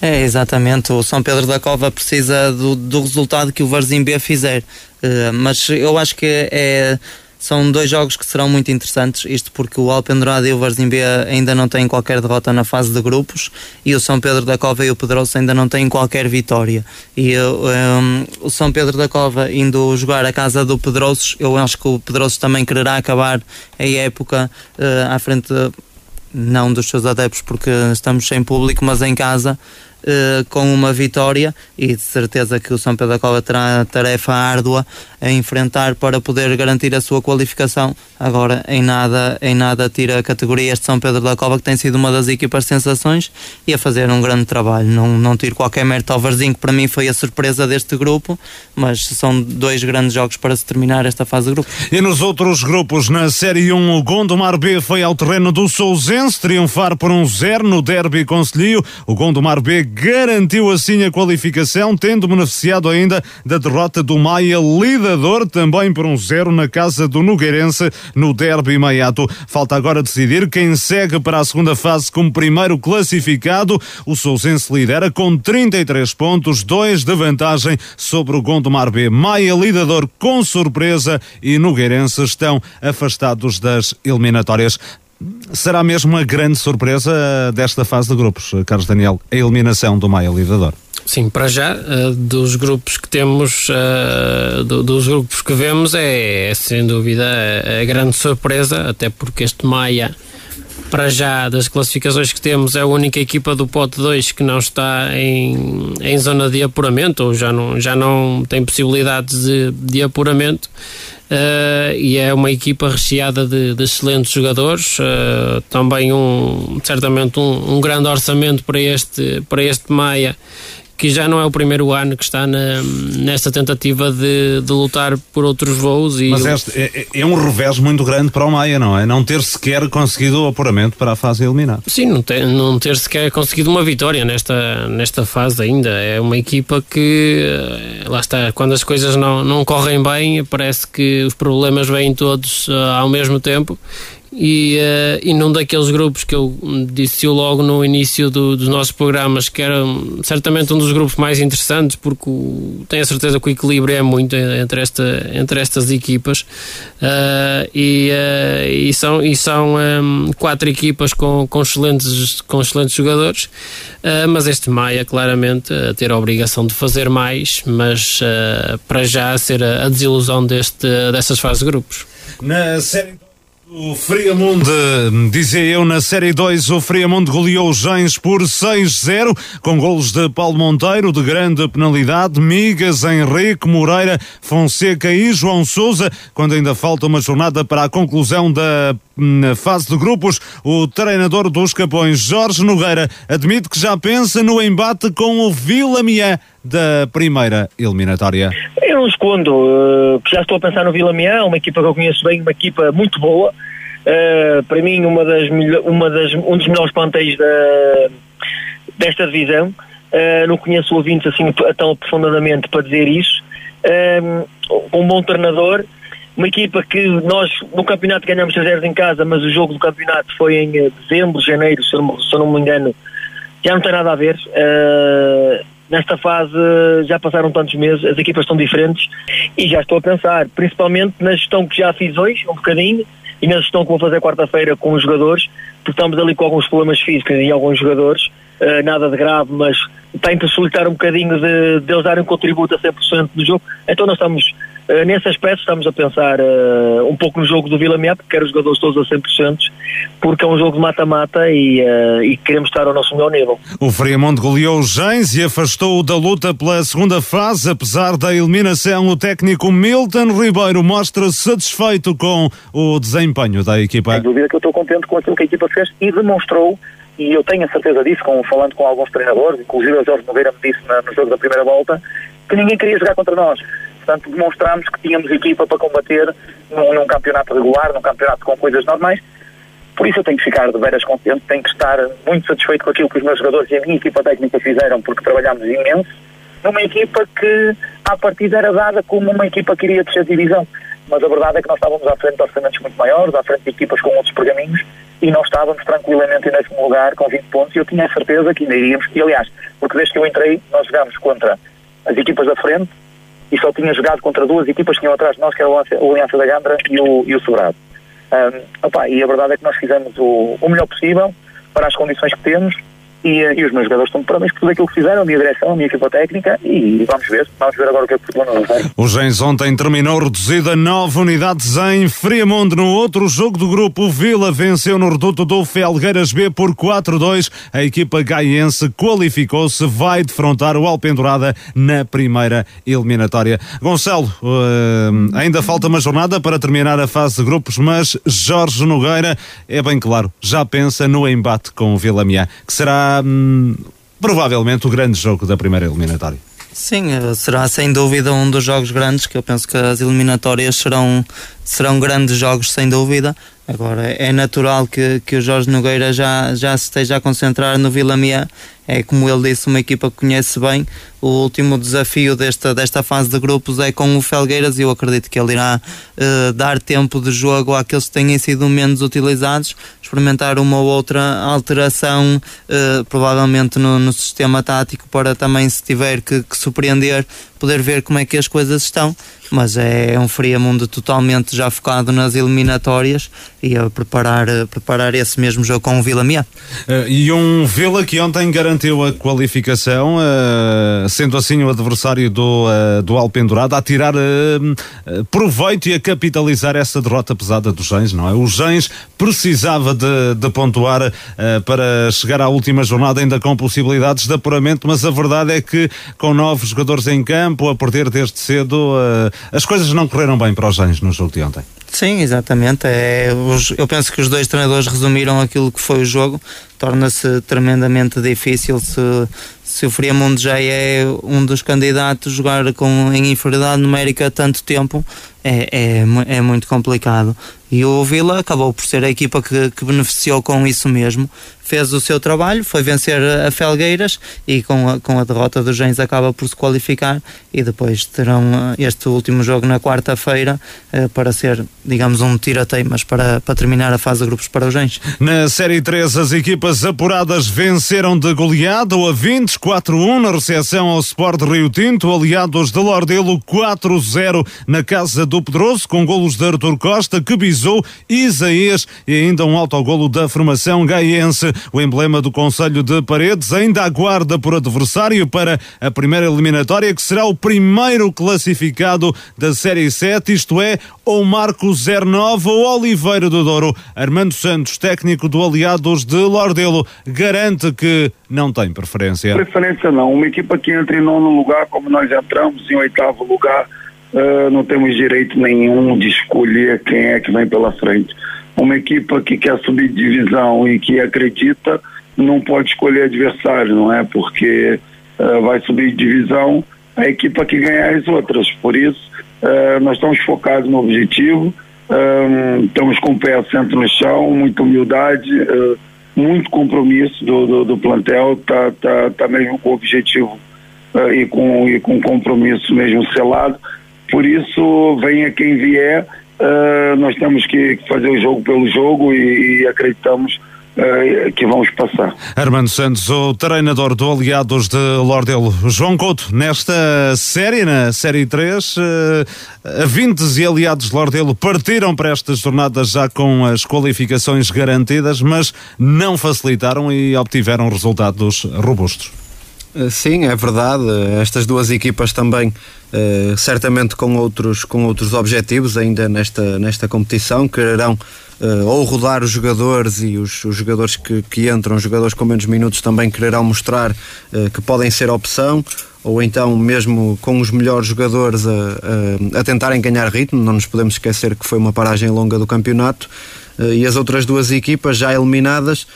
É, exatamente. O São Pedro da Cova precisa do, do resultado que o Varzim B fizer. Uh, mas eu acho que é, são dois jogos que serão muito interessantes, isto porque o Alpendurado e o Varzim B ainda não têm qualquer derrota na fase de grupos e o São Pedro da Cova e o Pedroso ainda não têm qualquer vitória. E um, o São Pedro da Cova indo jogar a casa do Pedroso, eu acho que o Pedroso também quererá acabar a época uh, à frente, não dos seus adeptos porque estamos sem público, mas em casa uh, com uma vitória e de certeza que o São Pedro da Cova terá tarefa árdua a enfrentar para poder garantir a sua qualificação. Agora, em nada, em nada tira a categoria este São Pedro da Cova, que tem sido uma das equipas sensações e a fazer um grande trabalho. Não, não tiro qualquer mérito ao Varzinho, que para mim foi a surpresa deste grupo, mas são dois grandes jogos para se terminar esta fase de grupo. E nos outros grupos, na Série 1, o Gondomar B foi ao terreno do Sousense, triunfar por um zero no derby Conselho. O Gondomar B garantiu assim a qualificação, tendo beneficiado ainda da derrota do Maia, lidador também por um zero na casa do Nogueirense no derby maiato. Falta agora decidir quem segue para a segunda fase como primeiro classificado. O Sousense lidera com 33 pontos, dois de vantagem sobre o Gondomar B. Maia, lidador com surpresa e Nogueirense estão afastados das eliminatórias. Será mesmo uma grande surpresa desta fase de grupos, Carlos Daniel, a eliminação do Maia Lidador? Sim, para já, uh, dos grupos que temos, do, dos grupos que vemos, é, é sem dúvida a, a, grande surpresa, até porque este Maia, para já, das classificações que temos, é a única equipa do pote 2 que não está em, em zona de apuramento, ou já não, já não tem possibilidades de, de apuramento. Uh, e é uma equipa recheada de, de excelentes jogadores, uh, também um, certamente um, um, grande orçamento para este, para este Maia que já não é o primeiro ano que está na, nesta tentativa de, de lutar por outros voos. E Mas este é, é, um revés muito grande para o Maia, não é? Não ter sequer conseguido o apuramento para a fase eliminar. Sim, não ter, não ter sequer conseguido uma vitória nesta, nesta fase ainda. É uma equipa que, eh, lá está, quando as coisas não, não correm bem, parece que os problemas vêm todos uh, ao mesmo tempo e, uh, e num daqueles grupos que eu disse logo no início do, dos nossos programas que era certamente um dos grupos mais interessantes porque o, tenho a certeza que o equilíbrio é muito entre, esta, entre estas equipas. Uh, e, uh, e são, e são um, quatro equipas com, com, excelentes, com excelentes jogadores. Mas este Maia claramente a ter a obrigação de fazer mais mas para já ser a, a desilusão deste, dessas fases de grupos. Na série o Friamundo, dizia eu, na Série 2, o Friamundo goleou os Gens por 6-0, com golos de Paulo Monteiro, de grande penalidade, Migas, Henrique, Moreira, Fonseca e João Souza, quando ainda falta uma jornada para a conclusão da hum, fase de grupos. O treinador dos Capões, Jorge Nogueira, admite que já pensa no embate com o Vila Miã da primeira eliminatória. Eu não escondo que já estou a pensar no Vila Miã, uma equipa que eu conheço bem, uma equipa muito boa. Uh, para mim, uma das, uma das, um dos melhores plantéis da, desta divisão. Uh, não conheço ouvintes assim tão profundamente para dizer isso. um bom treinador, uma equipa que nós no campeonato ganhamos 3 em casa, mas o jogo do campeonato foi em dezembro, janeiro, se eu não, me engano, já não tem nada a ver. Nesta fase já passaram tantos meses, as equipas estão diferentes e já estou a pensar, principalmente na gestão que já fiz hoje, um bocadinho, e na gestão que vou fazer quarta-feira com os jogadores, porque estamos ali com alguns problemas físicos e alguns jogadores, uh, nada de grave, mas tem que facilitar um bocadinho de, de eles darem um contributo a 100% do jogo. Então nós estamos Uh, nesse aspecto estamos a pensar uh, um pouco no jogo do Vila Meia, porque quero os jogadores todos a 100%, porque é um jogo de mata-mata e, uh, e, queremos estar ao nosso melhor nível. O Friamonte goleou os Gens e afastou-o da luta pela segunda fase, apesar da eliminação, o técnico Milton Ribeiro mostra-se satisfeito com o desempenho da equipa. Sem dúvida que eu estou contente com aquilo que a equipa fez e demonstrou e eu tenho a certeza disso, com, falando com alguns treinadores, inclusive o Jorge Nogueira me disse na, no jogo da primeira volta, que ninguém queria jogar contra nós Portanto, demonstramos que tínhamos equipa para combater num, num, campeonato regular, num campeonato com coisas normais. Por isso eu tenho que ficar de veras contente, tenho que estar muito satisfeito com aquilo que os meus jogadores e a minha equipa técnica fizeram, porque trabalhámos imenso, numa equipa que, à partida, era dada como uma equipa que iria descer divisão. Mas a verdade é que nós estávamos à frente de orçamentos muito maiores, à frente de equipas com outros pergaminhos, e nós estávamos tranquilamente em décimo lugar com 20 pontos, e eu tinha a certeza que ainda iríamos, e aliás, porque desde que eu entrei nós jogámos contra as equipas da frente e só tinha jogado contra duas equipas que tinham atrás de nós, que era o Aliança da Gandra e o, e o Sobrado. Um, opa, e a verdade é que nós fizemos o, o melhor possível para as condições que temos e, eh, e, os meus jogadores estão de parabéns por tudo aquilo que fizeram, a minha direção, a minha equipa técnica e vamos ver, vamos ver agora o que é que o futebol nos. O Gens ontem terminou reduzido a 9 unidades em Friamonte. No outro jogo do grupo, o Vila venceu no reduto do Felgueiras B por 4-2. A equipa gaiense qualificou-se, vai defrontar o Alpendurada na primeira eliminatória. Gonçalo, uh, ainda falta uma jornada para terminar a fase de grupos, mas Jorge Nogueira é bem claro, já pensa no embate com o Vila Miá, que será provavelmente o grande jogo da primeira eliminatória. Sim, eh, será sem dúvida um dos jogos grandes, que eu penso que as eliminatórias serão, serão grandes jogos sem dúvida. Agora, é natural que, que o Jorge Nogueira já, já se esteja a concentrar no Vila Miá. É como ele disse, uma equipa que conhece bem. O último desafio desta, desta fase de grupos é com o Felgueiras e eu acredito que ele irá uh, dar tempo de jogo àqueles que tenham sido menos utilizados, experimentar uma ou outra alteração, uh, provavelmente no, no, sistema tático, para também, se tiver que, que surpreender, poder ver como é que as coisas estão mas é um Friamundo totalmente já focado nas eliminatórias e a preparar, a preparar esse mesmo jogo com o Vila Miá. Uh, e um Vila que ontem garantiu a qualificação, uh, sendo assim o adversário do, uh, do Alpendurado, a tirar proveito e a capitalizar essa derrota pesada dos Gens, não é? O Gens precisava de, de pontuar para chegar à última jornada ainda com possibilidades de apuramento, mas a verdade é que com nove jogadores em campo, a perder desde cedo, as coisas não correram bem para os Gens no jogo de ontem. Sim, exatamente. É, os, eu penso que os dois treinadores resumiram aquilo que foi o jogo. Torna-se tremendamente difícil se, se o Friamundo já é um dos candidatos jogar com, em inferioridade numérica tanto tempo. É, é, é muito complicado. E o Vila acabou por ser a equipa que, que beneficiou com isso mesmo fez o seu trabalho, foi vencer a Felgueiras e com a, com a derrota dos Gens acaba por se qualificar e depois terão eh, este último jogo na quarta-feira eh, para ser, digamos, um tirateimas para, para terminar a fase de grupos para os Gens. Na Série 3, as equipas apuradas venceram de goleado a 24-1 na recepção ao Sport Rio Tinto, aliados de Lordelo 4-0 na casa do Pedroso, com golos de Artur Costa, que bisou Isaías e ainda um autogolo da formação gaiense. O emblema do Conselho de Paredes ainda aguarda por adversário para a primeira eliminatória, que será o primeiro classificado da Série 7, isto é, ou Marco 09 ou Oliveira do Douro. Armando Santos, técnico do Aliados de Lordelo, garante que não tem preferência. Preferência não. Uma equipa que entra em nono lugar, como nós entramos em oitavo lugar, uh, não temos direito nenhum de escolher quem é que vem pela frente uma equipa que quer subir divisão e que acredita não pode escolher adversário, não é? Porque uh, vai subir divisão a equipa que ganhar as outras. Por isso, uh, nós estamos focados no objetivo, uh, estamos com o pé assento no chão, muita humildade, muito compromisso do, do, do, plantel, tá, tá, tá mesmo com objetivo e, com, e com compromisso mesmo selado. Por isso, venha quem vier uh, nós temos que fazer o jogo pelo jogo e, e acreditamos uh, que vamos passar. Armando Santos, o treinador do Aliados de Lordelo. João Couto, nesta série, na Série 3, uh, a Vintes e Aliados de Lordelo partiram para estas jornadas já com as qualificações garantidas, mas não facilitaram e obtiveram resultados robustos. Eh, sim, é verdade. Estas duas equipas também, uh, certamente com outros, com outros objetivos ainda nesta, nesta competição, quererão uh, ou rodar os jogadores e os, os jogadores que, que entram, os jogadores com menos minutos, também quererão mostrar uh, que podem ser opção, ou então mesmo com os melhores jogadores a, a, a, tentarem ganhar ritmo. Não nos podemos esquecer que foi uma paragem longa do campeonato. e as outras duas equipas já eliminadas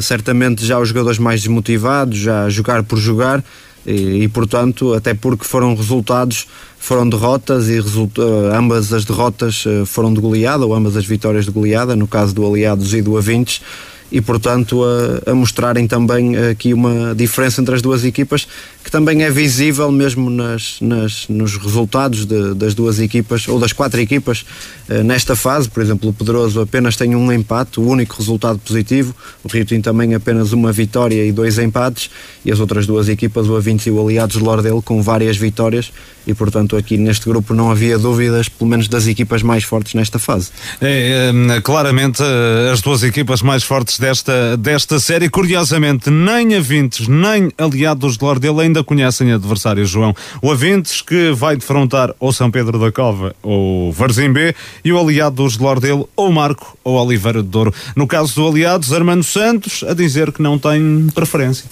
certamente já os jogadores mais desmotivados, já jogar por jogar. E, e, portanto, até porque foram resultados, foram derrotas e resulta, ambas as derrotas eh, foram de goleada, ou ambas as vitórias de goleada, no caso do Aliados e do Avintes, e, portanto, a, a, mostrarem também aqui uma diferença entre as duas equipas que também é visível mesmo nas, nas nos resultados de, das duas equipas ou das quatro equipas uh, nesta fase. Por exemplo, o Pedroso apenas tem um empate, o único resultado positivo. O Rio Tinto também apenas uma vitória e dois empates. E as outras duas equipas, o A20 e o Aliados de com várias vitórias. E, portanto, aqui neste grupo não havia dúvidas, pelo menos das equipas mais fortes nesta fase. É, é claramente eh, as duas equipas mais fortes desta, desta série. Curiosamente, nem Avintes nem Aliados de Lordelo ainda conhecem adversários, João. O Avintes que vai defrontar ou São Pedro da Cova ou Varzim B e o Aliados de Lordelo ou Marco ou Oliveira de Douro. No caso do Aliados, Armando Santos a dizer que não tem preferência.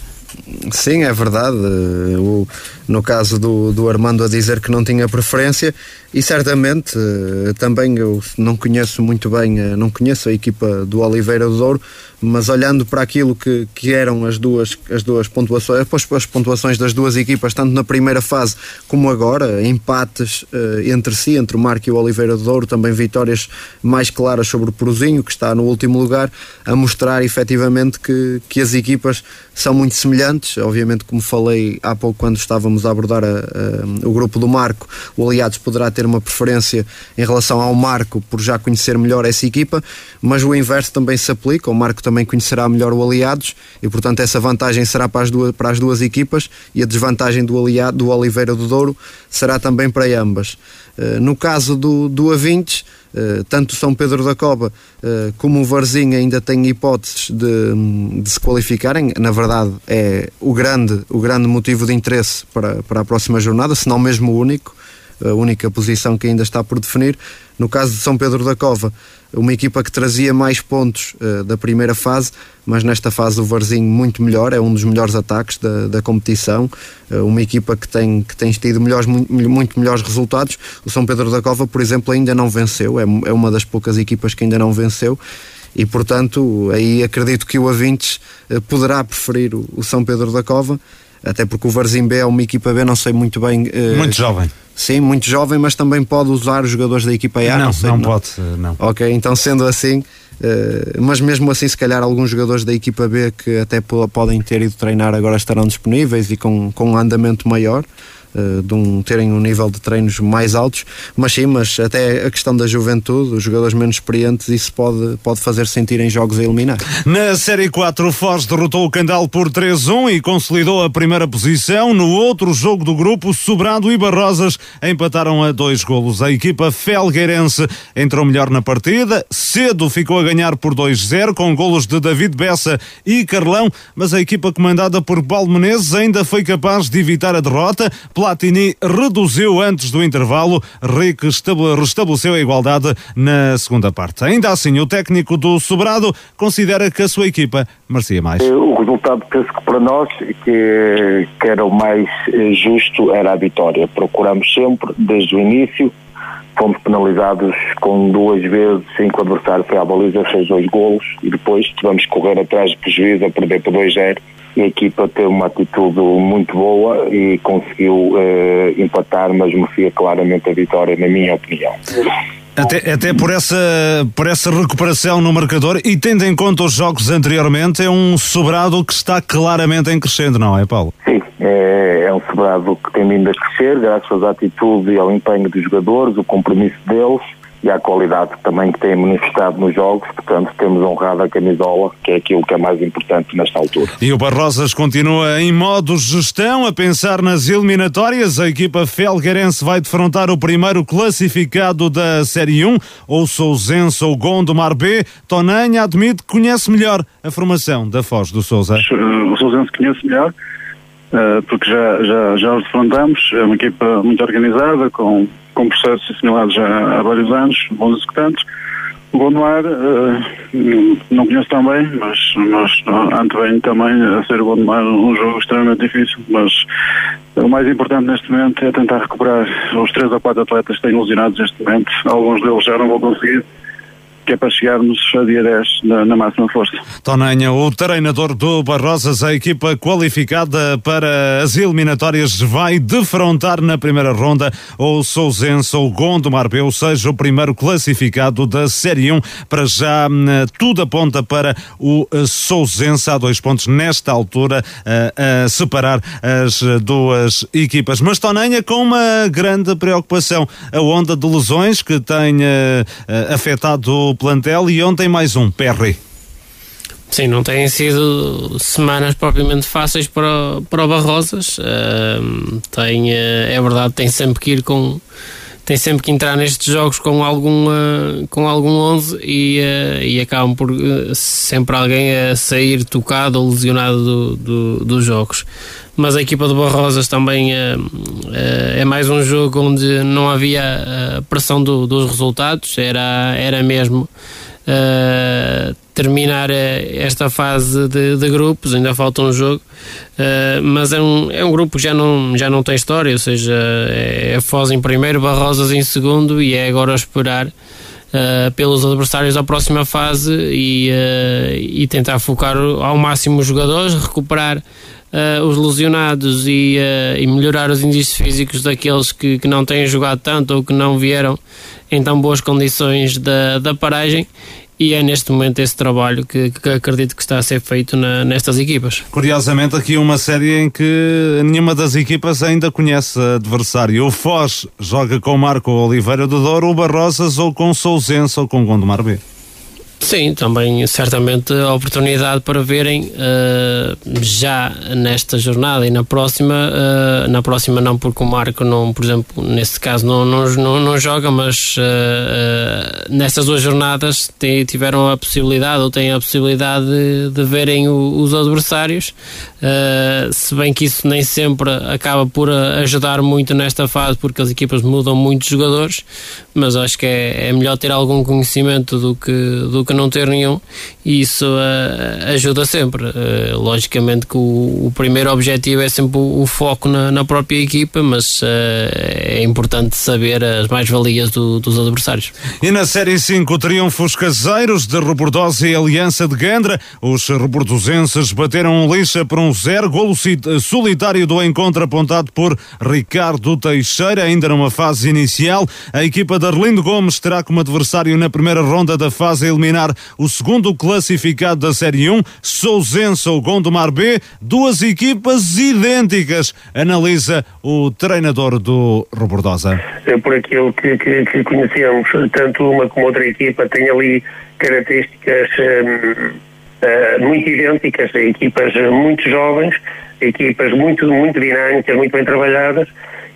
Sim, é verdade. O, no caso do, do Armando a dizer que não tinha preferência e certamente eh, também eu não conheço muito bem, eh, não conheço a equipa do Oliveira do Douro, mas olhando para aquilo que, que eram as duas, as duas pontuações, as pontuações das duas equipas, tanto na primeira fase como agora, empates uh, entre si, entre o Marco e o Oliveira do Douro, também vitórias mais claras sobre o Porozinho, que está no último lugar, a mostrar efetivamente que, que as equipas são muito semelhantes. Obviamente, como falei há pouco quando estávamos a abordar a, a, o grupo do Marco, o Aliados poderá ter uma preferência em relação ao Marco por já conhecer melhor essa equipa, mas o inverso também se aplica. O Marco também conhecerá melhor o Aliados e, portanto, essa vantagem será para as duas, para as duas equipas e a desvantagem do, aliado, do Oliveira do Douro será também para ambas. Uh, no caso do, do A20, Uh, tanto São Pedro da Cova uh, como o Varzinho ainda têm hipóteses de, de, se qualificarem. Na verdade, é o grande, o grande motivo de interesse para, para a próxima jornada, se não mesmo o único a única posição que ainda está por definir. No caso de São Pedro da Cova, uma equipa que trazia mais pontos uh, da primeira fase, mas nesta fase o Varzinho muito melhor, é um dos melhores ataques da, da competição, uh, uma equipa que tem, que tem tido melhores, muito, melhores resultados. O São Pedro da Cova, por exemplo, ainda não venceu, é, é uma das poucas equipas que ainda não venceu e portanto aí acredito que o Avintes uh, poderá preferir o São Pedro da Cova até porque o Varzim B é uma equipa B, não sei muito bem. Uh, muito jovem. Sim, muito jovem, mas também pode usar os jogadores da equipa A. Não, não, sei, não, não, pode, não. Ok, então sendo assim, uh, mas mesmo assim, se calhar alguns jogadores da equipa B que até podem ter ido treinar agora estarão disponíveis e com, com um andamento maior. Eh, de um, terem um nível de treinos mais altos, mas sim, mas até a questão da juventude, os jogadores menos experientes, isso pode, pode fazer sentir em jogos a eliminar. Na Série 4, o Foz derrotou o Candal por 3-1 e consolidou a primeira posição. No outro jogo do grupo, Sobrado e Barrosas empataram a dois golos. A equipa felgueirense entrou melhor na partida, cedo ficou a ganhar por 2-0 com golos de David Bessa e Carlão, mas a equipa comandada por Paulo Menezes ainda foi capaz de evitar a derrota Platini reduziu antes do intervalo. Rick restabeleceu a igualdade na segunda parte. Ainda assim, o técnico do Sobrado considera que a sua equipa merecia mais. O resultado, penso que para nós, que, que era o mais eh, justo, era a vitória. Procuramos sempre, desde o início, fomos penalizados com duas vezes em que o adversário foi à baliza, fez dois golos e depois tivemos que correr atrás de prejuízo a perder por 2-0 a equipa teve uma atitude muito boa e conseguiu uh, empatar, mas merecia claramente a vitória, na minha opinião. Até, até por, essa, por essa recuperação no marcador e tendo em conta os jogos anteriormente, é um sobrado que está claramente em crescendo, não é, Paulo? Sim, é, é um sobrado que tem vindo a crescer, graças à atitude e ao empenho dos jogadores, o compromisso deles e à qualidade também que têm manifestado nos jogos, portanto temos honrado a camisola, que é aquilo que é mais importante nesta altura. E o Barrosas continua em modo gestão, a pensar nas eliminatórias, a equipa felgueirense vai defrontar o primeiro classificado da Série 1, ou Sousense ou Gondomar B, Tonanha admite que conhece melhor a formação da Foz do Sousa. O Sousense conhece melhor, eh, porque já, já, já os defrontamos, é uma equipa muito organizada, com com processos assimilados já há vários anos, bons executantes. O Gondomar uh, não conheço tão bem, mas, mas antevenho também a ser o Gondomar um jogo extremamente difícil, mas o mais importante neste momento é tentar recuperar os três ou quatro atletas que têm lesionados neste momento. Alguns deles já não vão conseguir, que é para chegarmos a dia 10 na, na máxima força. Tonanha, o treinador do Barrosas, a equipa qualificada para as eliminatórias, vai defrontar na primeira ronda o Sousense ou Gondomar B, ou seja, o primeiro classificado da Série 1. Para já, hum, tudo aponta para o Sousense. Há dois pontos nesta altura a, a separar as duas equipas. Mas Tonanha com uma grande preocupação, a onda de lesões que tem uh, afetado o plantel e ontem mais um, Perry. Sim, não têm sido semanas propriamente fáceis para, para o Barrosas. Uh, tem, uh, é verdade, tem sempre que ir com. Tem sempre que entrar nestes jogos com algum, uh, com algum 11 e, e acabam por sempre alguém a sair tocado ou lesionado do, do, dos jogos. Mas a equipa do Barrosas também é mais um jogo onde não havia pressão do, dos resultados, era, era mesmo uh, terminar eh, esta fase de, de, grupos, ainda falta um jogo, uh, mas é um, é um grupo que já não, já não tem história, ou seja, é, é Foz em primeiro, Barrosas em segundo e é agora esperar uh, pelos adversários da próxima fase e, e tentar focar ao máximo os jogadores, recuperar Uh, os lesionados e, uh, e, melhorar os indícios físicos daqueles que, que não têm jogado tanto ou que não vieram em tão boas condições da, da paragem e é neste momento esse trabalho que, que acredito que está a ser feito na, nestas equipas. Curiosamente, aqui uma série em que nenhuma das equipas ainda conhece adversário. O Foz joga com Marco Oliveira do Douro, o Barrosas ou com Sousense ou com Gondomar B. Sim, também certamente a oportunidade para verem uh, já nesta jornada e na próxima, uh, na próxima não porque o Marco não, por exemplo, neste caso não, não, não, não joga, mas uh, nestas duas jornadas tiveram a possibilidade ou têm a possibilidade de, de verem o, os adversários, se bem que isso nem sempre acaba por ajudar muito nesta fase porque as equipas mudam muito jogadores, mas acho que é, é melhor ter algum conhecimento do que, do que não ter nenhum e isso uh, ajuda sempre. Uh, logicamente que o, o, primeiro objetivo é sempre o, o foco na, na, própria equipa, mas é importante saber as mais-valias do, dos adversários. E na Série 5, triunfos caseiros de Rebordosa e Aliança de Gandra. Os rebordosenses bateram um lixa por um zero, golo solitário do encontro apontado por Ricardo Teixeira, ainda numa fase inicial. A equipa de Arlindo Gomes terá como adversário na primeira ronda da fase eliminar eliminar o segundo classificado da Série 1, Sousense ou Gondomar B, duas equipas idênticas, analisa o treinador do Robordosa. É por aquilo que, que, que, conhecemos, tanto uma como outra equipa tem ali características hum, uh, muito idênticas, equipas muito jovens, equipas muito, muito dinâmicas, muito bem trabalhadas,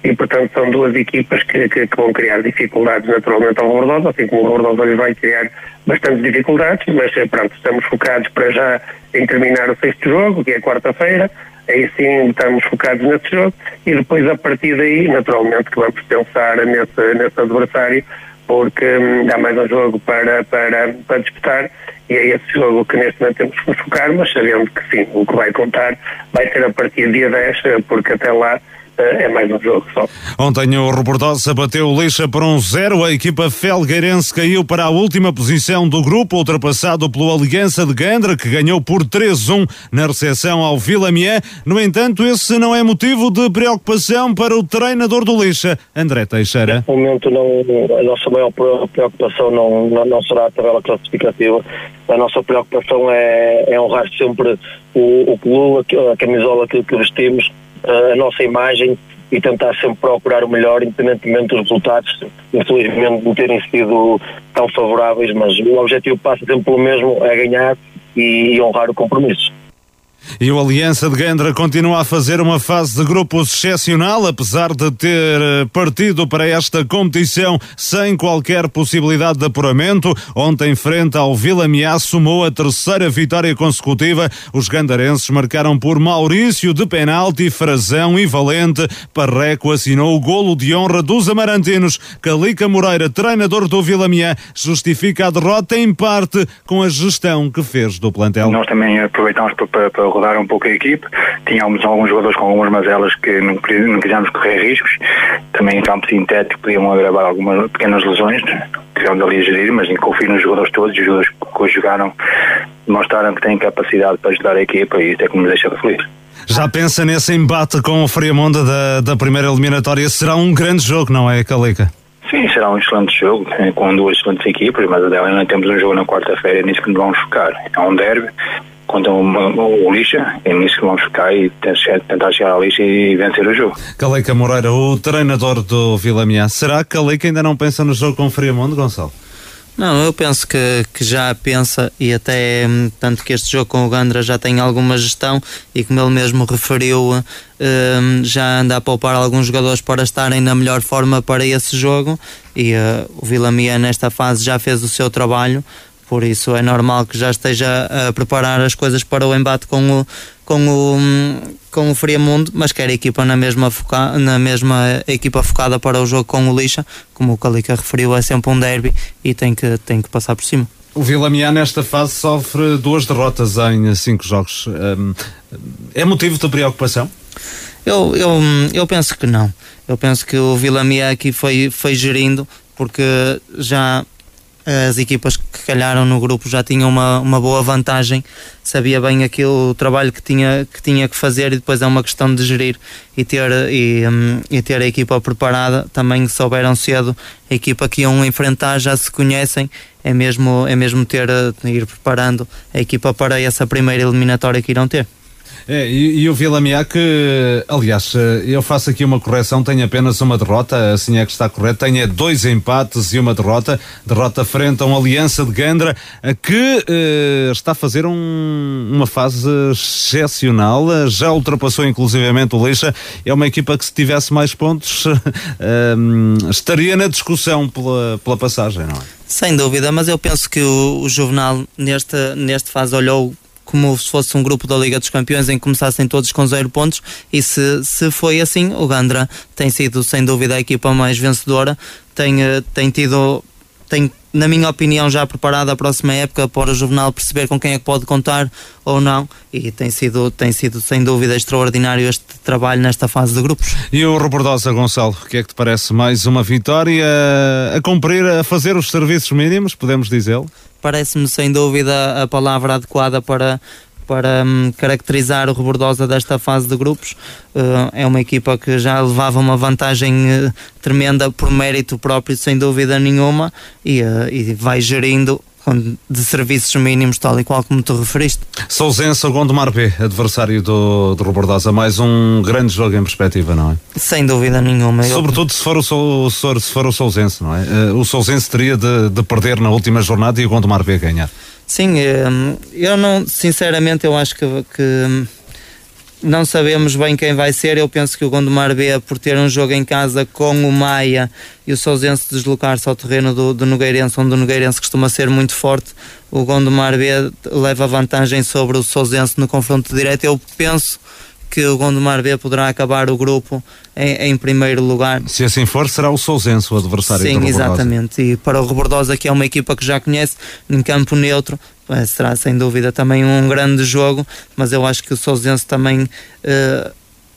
e portanto são duas equipas que, que, que vão criar dificuldades naturalmente ao Bordosa, assim como o Bordosa vai criar bastantes dificuldades, mas eh, pronto, estamos focados para já em terminar o sexto jogo, que é quarta-feira, aí sim estamos focados nesse jogo e depois a partir daí, naturalmente que vamos pensar nesse, nesse adversário porque hum, há mais um jogo para, para, para disputar e é esse jogo que neste momento temos que focar, mas sabendo que sim, o que vai contar vai ser a partir do dia 10, eh, porque até lá é mais um jogo só. Ontem o Robordosa bateu o lixa por um zero. A equipa felgueirense caiu para a última posição do grupo, ultrapassado pelo Aliança de Gandra, que ganhou por 3-1 na recepção ao Vila Mié. No entanto, esse não é motivo de preocupação para o treinador do lixa, André Teixeira. No momento, não, a nossa maior preocupação não, não, não será a tabela classificativa. A nossa preocupação é, é honrar sempre o, o clube, a camisola que, que vestimos a nossa imagem e tentar sempre procurar o melhor, independentemente dos resultados, infelizmente não terem sido tão favoráveis, mas o objetivo passa sempre pelo mesmo, é ganhar e honrar o compromisso. E o Aliança de Gandra continua a fazer uma fase de grupos excepcional, apesar de ter eh, partido para esta competição sem qualquer possibilidade de apuramento. Ontem, frente ao Vila Miá, sumou a terceira vitória consecutiva. Os gandarenses marcaram por Maurício de penalti, Frazão e Valente. Parreco assinou o golo de honra dos amarantinos. Calica Moreira, treinador do Vila Miá, justifica a derrota em parte com a gestão que fez do plantel. Nós também aproveitamos para, para rodar um pouco a equipe. Tínhamos alguns jogadores com algumas mazelas que não, não quisemos correr riscos. Também em campo sintético podiam agravar algumas pequenas lesões tivemos ali a gerir, mas confio nos jogadores todos. Os jogadores que jogaram demonstraram que têm capacidade para ajudar a equipa e isso é que nos deixa feliz. Já pensa nesse embate com o Friamonda da, da primeira eliminatória? Será um grande jogo, não é, Calica? Sim, será um excelente jogo, com duas excelentes equipas, mas ainda temos um jogo na quarta-feira, é nisso que nos vamos focar. É um derby contra o, o Lixa, é nisso que vamos focar e tentar chegar à Lixa e vencer o jogo. Caleca Moreira, o treinador do Vila Miá, será que Caleca ainda não pensa no jogo com o Friamundo, Gonçalo? Não, eu penso que, que já pensa e até hum, tanto que este jogo com o Gandra já tem alguma gestão e como ele mesmo referiu, um, já anda a poupar alguns jogadores para estarem na melhor forma para esse jogo e uh, o Vila Mia nesta fase já fez o seu trabalho, por isso é normal que já esteja a preparar as coisas para o embate com o, com o, com o Friamundo, mas quer a equipa na mesma, foca, na mesma equipa focada para o jogo com o Lixa, como o Calica referiu, é sempre um derby e tem que, tem que passar por cima. O Vila Miá nesta fase sofre duas derrotas em cinco jogos. é motivo de preocupação? Eu, eu, eu penso que não. Eu penso que o Vila Miá aqui foi, foi gerindo, porque já as equipas que calharam no grupo já tinham uma, uma boa vantagem, sabia bem aquilo, o trabalho que tinha, que tinha que fazer e depois é uma questão de gerir e ter, e, um, e ter a equipa preparada. Também souberam cedo a equipa que iam enfrentar, já se conhecem, é mesmo, é mesmo ter, ir preparando a equipa para essa primeira eliminatória que irão ter. É, e, e o Vila Miá que, aliás, eh, eu faço aqui uma correção, tem apenas uma derrota, assim é que está correto, tem é dois empates e uma derrota, derrota frente a uma aliança de Gandra eh, que eh, está a fazer um, uma fase excepcional, eh, já ultrapassou inclusivamente o Leixa, é uma equipa que se tivesse mais pontos estaria na discussão pela, pela passagem, não é? Sem dúvida, mas eu penso que o, o Juvenal neste, neste fase olhou como se fosse um grupo da Liga dos Campeões em que começassem todos com zero pontos e se, se foi assim, o Gandra tem sido sem dúvida a equipa mais vencedora, tem, eh, tem tido tem, na minha opinião, já preparado a próxima época para o Juvenal perceber com quem é que pode contar ou não. E tem sido, tem sido sem dúvida extraordinário este trabalho nesta fase de grupos. E o Robordosa Gonçalo, o que é que te parece? Mais uma vitória a cumprir, a fazer os serviços mínimos, podemos dizê-lo? Parece-me sem dúvida a palavra adequada para, para um, caracterizar o Rebordosa desta fase de grupos. Uh, é uma equipa que já levava uma vantagem uh, tremenda por mérito próprio, sem dúvida nenhuma, e, uh, e vai gerindo de serviços mínimos, tal e qual como tu referiste. Sousense, o Gondomar B, adversário do, do Robordosa, mais um grande jogo em perspectiva, não é? Sem dúvida nenhuma. Sobretudo se for o, Sol, se for o Sousense, não é? O Sousense teria de, de perder na última jornada e o Gondomar B ganhar. Sim, hum, eu não, sinceramente, eu acho que, que não sabemos bem quem vai ser. Eu penso que o Gondomar B, por ter um jogo em casa com o Maia e o Sousense deslocar-se ao terreno do, do Nogueirense, onde o Nogueirense costuma ser muito forte, o Gondomar B leva vantagem sobre o Sousense no confronto direto. Eu penso que o Gondomar B poderá acabar o grupo em, em, primeiro lugar. Se assim for, será o Sousense o adversário Sim, exatamente. E para o Rebordosa, que é uma equipa que já conhece, em campo neutro, será sem dúvida também um grande jogo, mas eu acho que o Sousense também uh,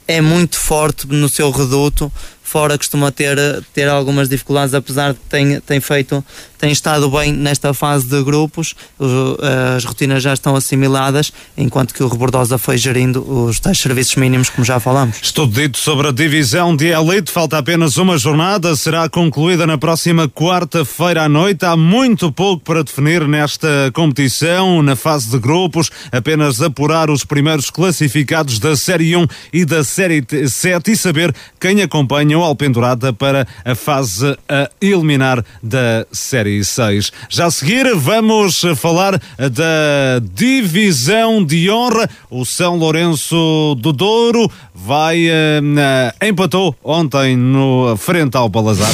é muito forte no seu reduto. Fora costuma ter, ter algumas dificuldades, apesar de tem, tem feito, tem estado bem nesta fase de grupos, as rotinas já estão assimiladas, enquanto que o Rebordosa foi gerindo os tais serviços mínimos, como já falamos. Estudo dito sobre a divisão de elite, falta apenas uma jornada, será concluída na próxima quarta-feira à noite. Há muito pouco para definir nesta competição, na fase de grupos, apenas apurar os primeiros classificados da Série 1 e da Série 7 e saber quem acompanha ao Alpendurada para a fase a eliminar da Série 6. Já a seguir, vamos falar da divisão de honra. O São Lourenço do Douro vai uh, empatou ontem no frente ao Balazar.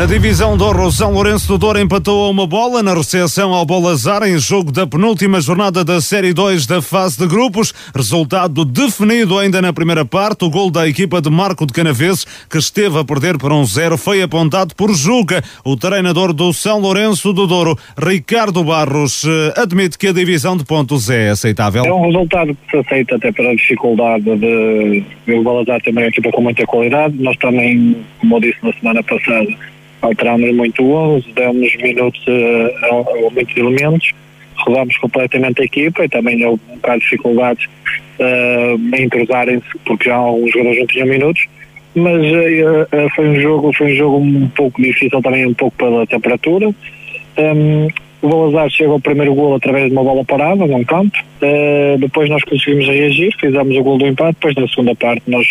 Na divisão do Douro, São Lourenço do Douro empatou a uma bola na recepção ao Bolazar em jogo da penúltima jornada da Série 2 da fase de grupos. Resultado definido ainda na primeira parte. O gol da equipa de Marco de Canaveses, que esteve a perder por um zero, foi apontado por Juca, o treinador do São Lourenço do Douro. Ricardo Barros eh, admite que a divisão de pontos é aceitável. É um resultado que se aceita até pela dificuldade de, de o Bolazar também é uma equipa com muita qualidade. Nós também, como eu disse na semana passada, alterámos muito o 11, demos minutos a, a, a muitos elementos, rodámos completamente a equipa e também deu um bocado de dificuldades uh, em entrosarem-se, porque já alguns jogadores não tinham minutos, mas uh, uh, foi um jogo foi um jogo um pouco difícil também um pouco pela temperatura. Um, o Balazar chega ao primeiro gol através de uma bola parada num campo uh, depois nós conseguimos reagir fizemos o gol do empate depois na segunda parte nós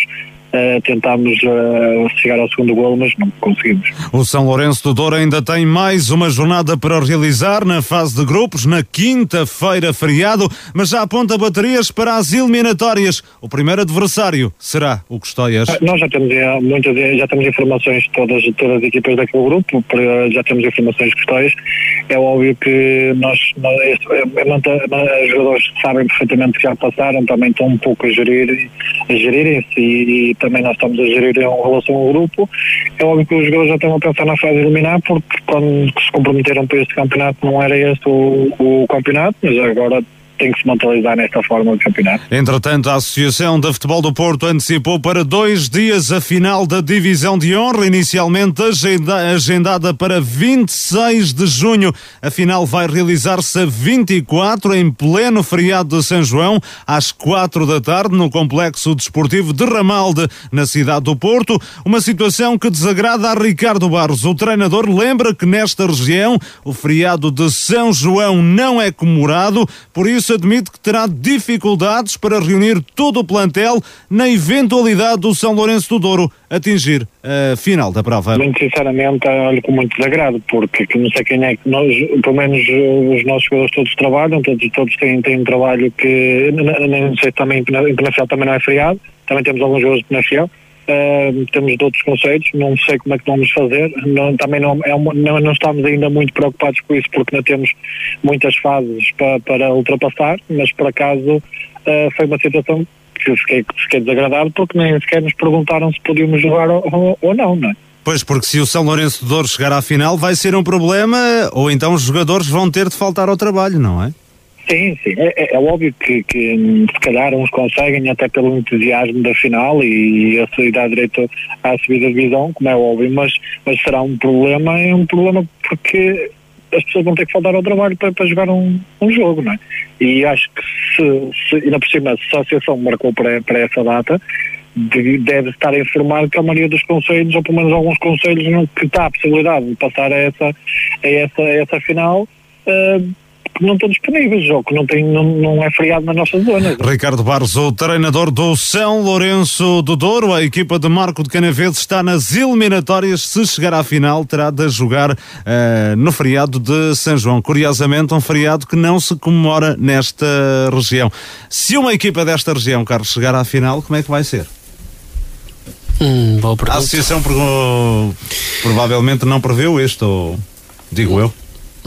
Uh, tentámos uh, chegar ao segundo gol, mas não conseguimos. O São Lourenço do Douro ainda tem mais uma jornada para realizar na fase de grupos, na quinta-feira feriado, mas já aponta baterias para as eliminatórias. O primeiro adversário será o Custóias. Uh, nós já temos muitas, já temos informações de todas, todas as equipas daquele grupo, já temos informações de Custóias. É óbvio que nós, nós os jogadores sabem perfeitamente que já passaram, também estão um pouco a gerir, a gerirem-se e também nós estamos a gerir em relação ao grupo. É óbvio que os jogadores já estão a pensar na fase eliminar, porque quando se comprometeram para este campeonato não era este o, o campeonato, mas agora tem que se mentalizar nesta forma de campeonato. Entretanto, a Associação de Futebol do Porto antecipou para dois dias a final da Divisão de Honra, inicialmente agenda, agendada para 26 de junho. A final vai realizar-se a 24, em pleno feriado de São João, às 4 da tarde, no Complexo Desportivo de Ramalde, na cidade do Porto. Uma situação que desagrada a Ricardo Barros. O treinador lembra que nesta região o feriado de São João não é comemorado, por isso admite que terá dificuldades para reunir todo o plantel na eventualidade do São Lourenço do Douro atingir a final da prova. Muito sinceramente, olho com muito desagrado, porque não sei quem é que nós, pelo menos os nossos jogadores todos trabalham, todos, todos têm, têm um trabalho que, não sei, também internacional também não é feriado, também temos alguns jogadores internacional. Uh, temos de outros conceitos, não sei como é que vamos fazer, não, também não, é uma, não, não, estamos ainda muito preocupados com isso porque não temos muitas fases para, para ultrapassar, mas por acaso uh, foi uma situação que fiquei, fiquei desagradado porque nem sequer nos perguntaram se podíamos jogar ou, ou, ou não, não é? Pois, porque se o São Lourenço de Douro chegar à final vai ser um problema ou então os jogadores vão ter de faltar ao trabalho, não é? Sim, sim. É, é, é óbvio que, que, hum, se calhar uns conseguem até pelo entusiasmo da final e a sair à direita à subida de divisão, como é óbvio, mas, mas será um problema, é um problema porque as pessoas vão ter que faltar ao trabalho para, para jogar um, um jogo, não é? E acho que se, se ainda por cima, se a associação marcou para, para essa data, deve estar a informar que a maioria dos conselhos, ou pelo menos alguns conselhos, que está a possibilidade de passar a essa, a essa, a essa final, uh, que não estão disponíveis ou que não, tem, não, não é feriado na nossa zona. Ricardo Barros, o treinador do São Lourenço do Douro, a equipa de Marco de Canaveses está nas eliminatórias. Se chegar à final, terá de jogar uh, no feriado de São João. Curiosamente, um feriado que não se comemora nesta região. Se uma equipa desta região, Carlos, chegar à final, como é que vai ser? Hum, a associação provavelmente não preveu isto, digo eu.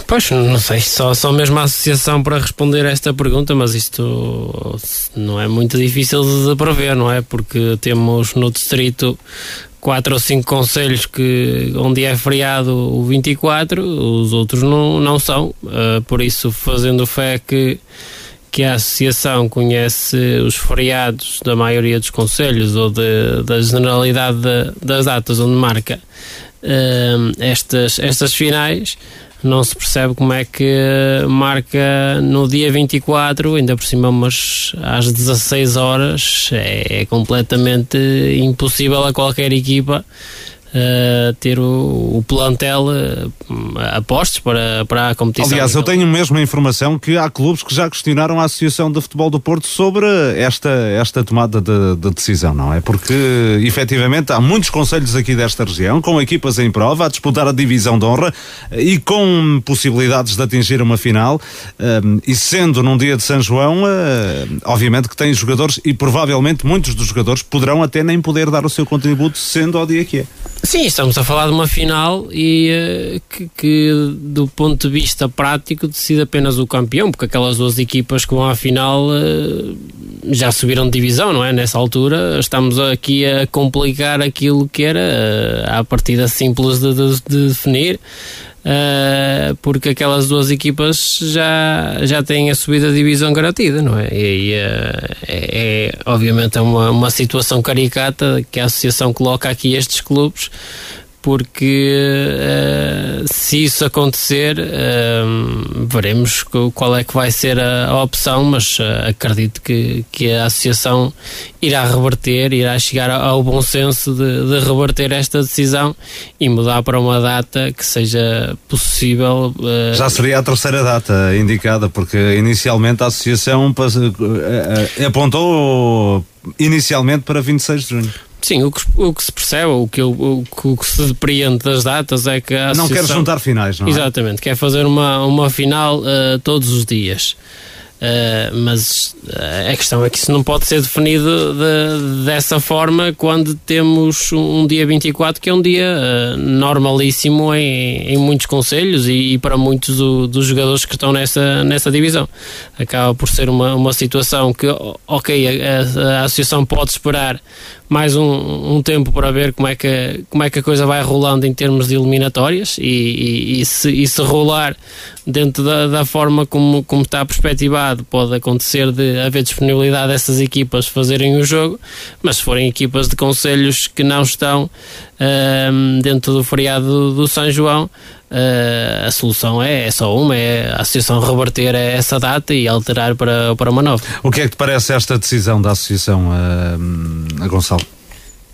Pois, não sei, só, só mesmo a associação para responder a esta pergunta, mas isto não é muito difícil de prever, não é? Porque temos no distrito quatro ou cinco conselhos que onde é feriado o 24, os outros não, não são. Uh, por isso, fazendo fé que, que a associação conhece os feriados da maioria dos conselhos ou de, da generalidade de, das datas onde marca uh, estas, estas finais não se percebe como é que marca no dia 24, ainda por cima, mas às 16 horas, é, é completamente impossível a qualquer equipa uh, ter o, o plantel uh, apostos para, para a competição. Aliás, eu tenho mesmo a informação que há clubes que já questionaram a Associação de Futebol do Porto sobre esta, esta tomada de, de decisão, não é? Porque efetivamente há muitos conselhos aqui desta região com equipas em prova a disputar a divisão de honra e com possibilidades de atingir uma final um, e sendo num dia de São João, uh, obviamente que tem jogadores e provavelmente muitos dos jogadores poderão até nem poder dar o seu contributo sendo ao dia que é. Sim, estamos a falar de uma final e uh, que, que, do ponto de vista prático, decide apenas o campeão, porque aquelas duas equipas que vão à final uh, já subiram de divisão, não é? Nessa altura, estamos aqui a complicar aquilo que era uh, a partida simples de, de, de definir. Uh, porque aquelas duas equipas já, já têm a subida de divisão garantida, não é? E, uh, é, é, obviamente é uma, uma situação caricata que a associação coloca aqui estes clubes porque uh, se isso acontecer uh, veremos qual é que vai ser a, a opção, mas uh, acredito que, que a associação irá reverter, irá chegar ao bom senso de, de, reverter esta decisão e mudar para uma data que seja possível. Já seria a terceira data indicada, porque inicialmente a associação apontou inicialmente para 26 de junho. Sim, o que, o que se percebe, o que, o, o que se depreende das datas é que a Não quer juntar finais, não é? Exatamente, quer fazer uma, uma final uh, todos os dias. Uh, mas uh, a questão é que isso não pode ser definido de, dessa forma quando temos um, um, dia 24 que é um dia uh, normalíssimo em, em muitos conselhos e, e para muitos do, dos jogadores que estão nessa, nessa divisão. Acaba por ser uma, uma situação que, ok, a, a associação pode esperar mais um, um, tempo para ver como é, que, como é que a coisa vai rolando em termos de eliminatórias e, e, e, se, e se rolar dentro da, da, forma como, como está perspectivado, pode acontecer de haver disponibilidade dessas equipas fazerem o jogo, mas se forem equipas de conselhos que não estão dentro do feriado do São João, Uh, a solução é, é, só uma, é a Associação reverter essa data e alterar para, para uma nova. O que é que te parece esta decisão da Associação, uh, a Gonçalo?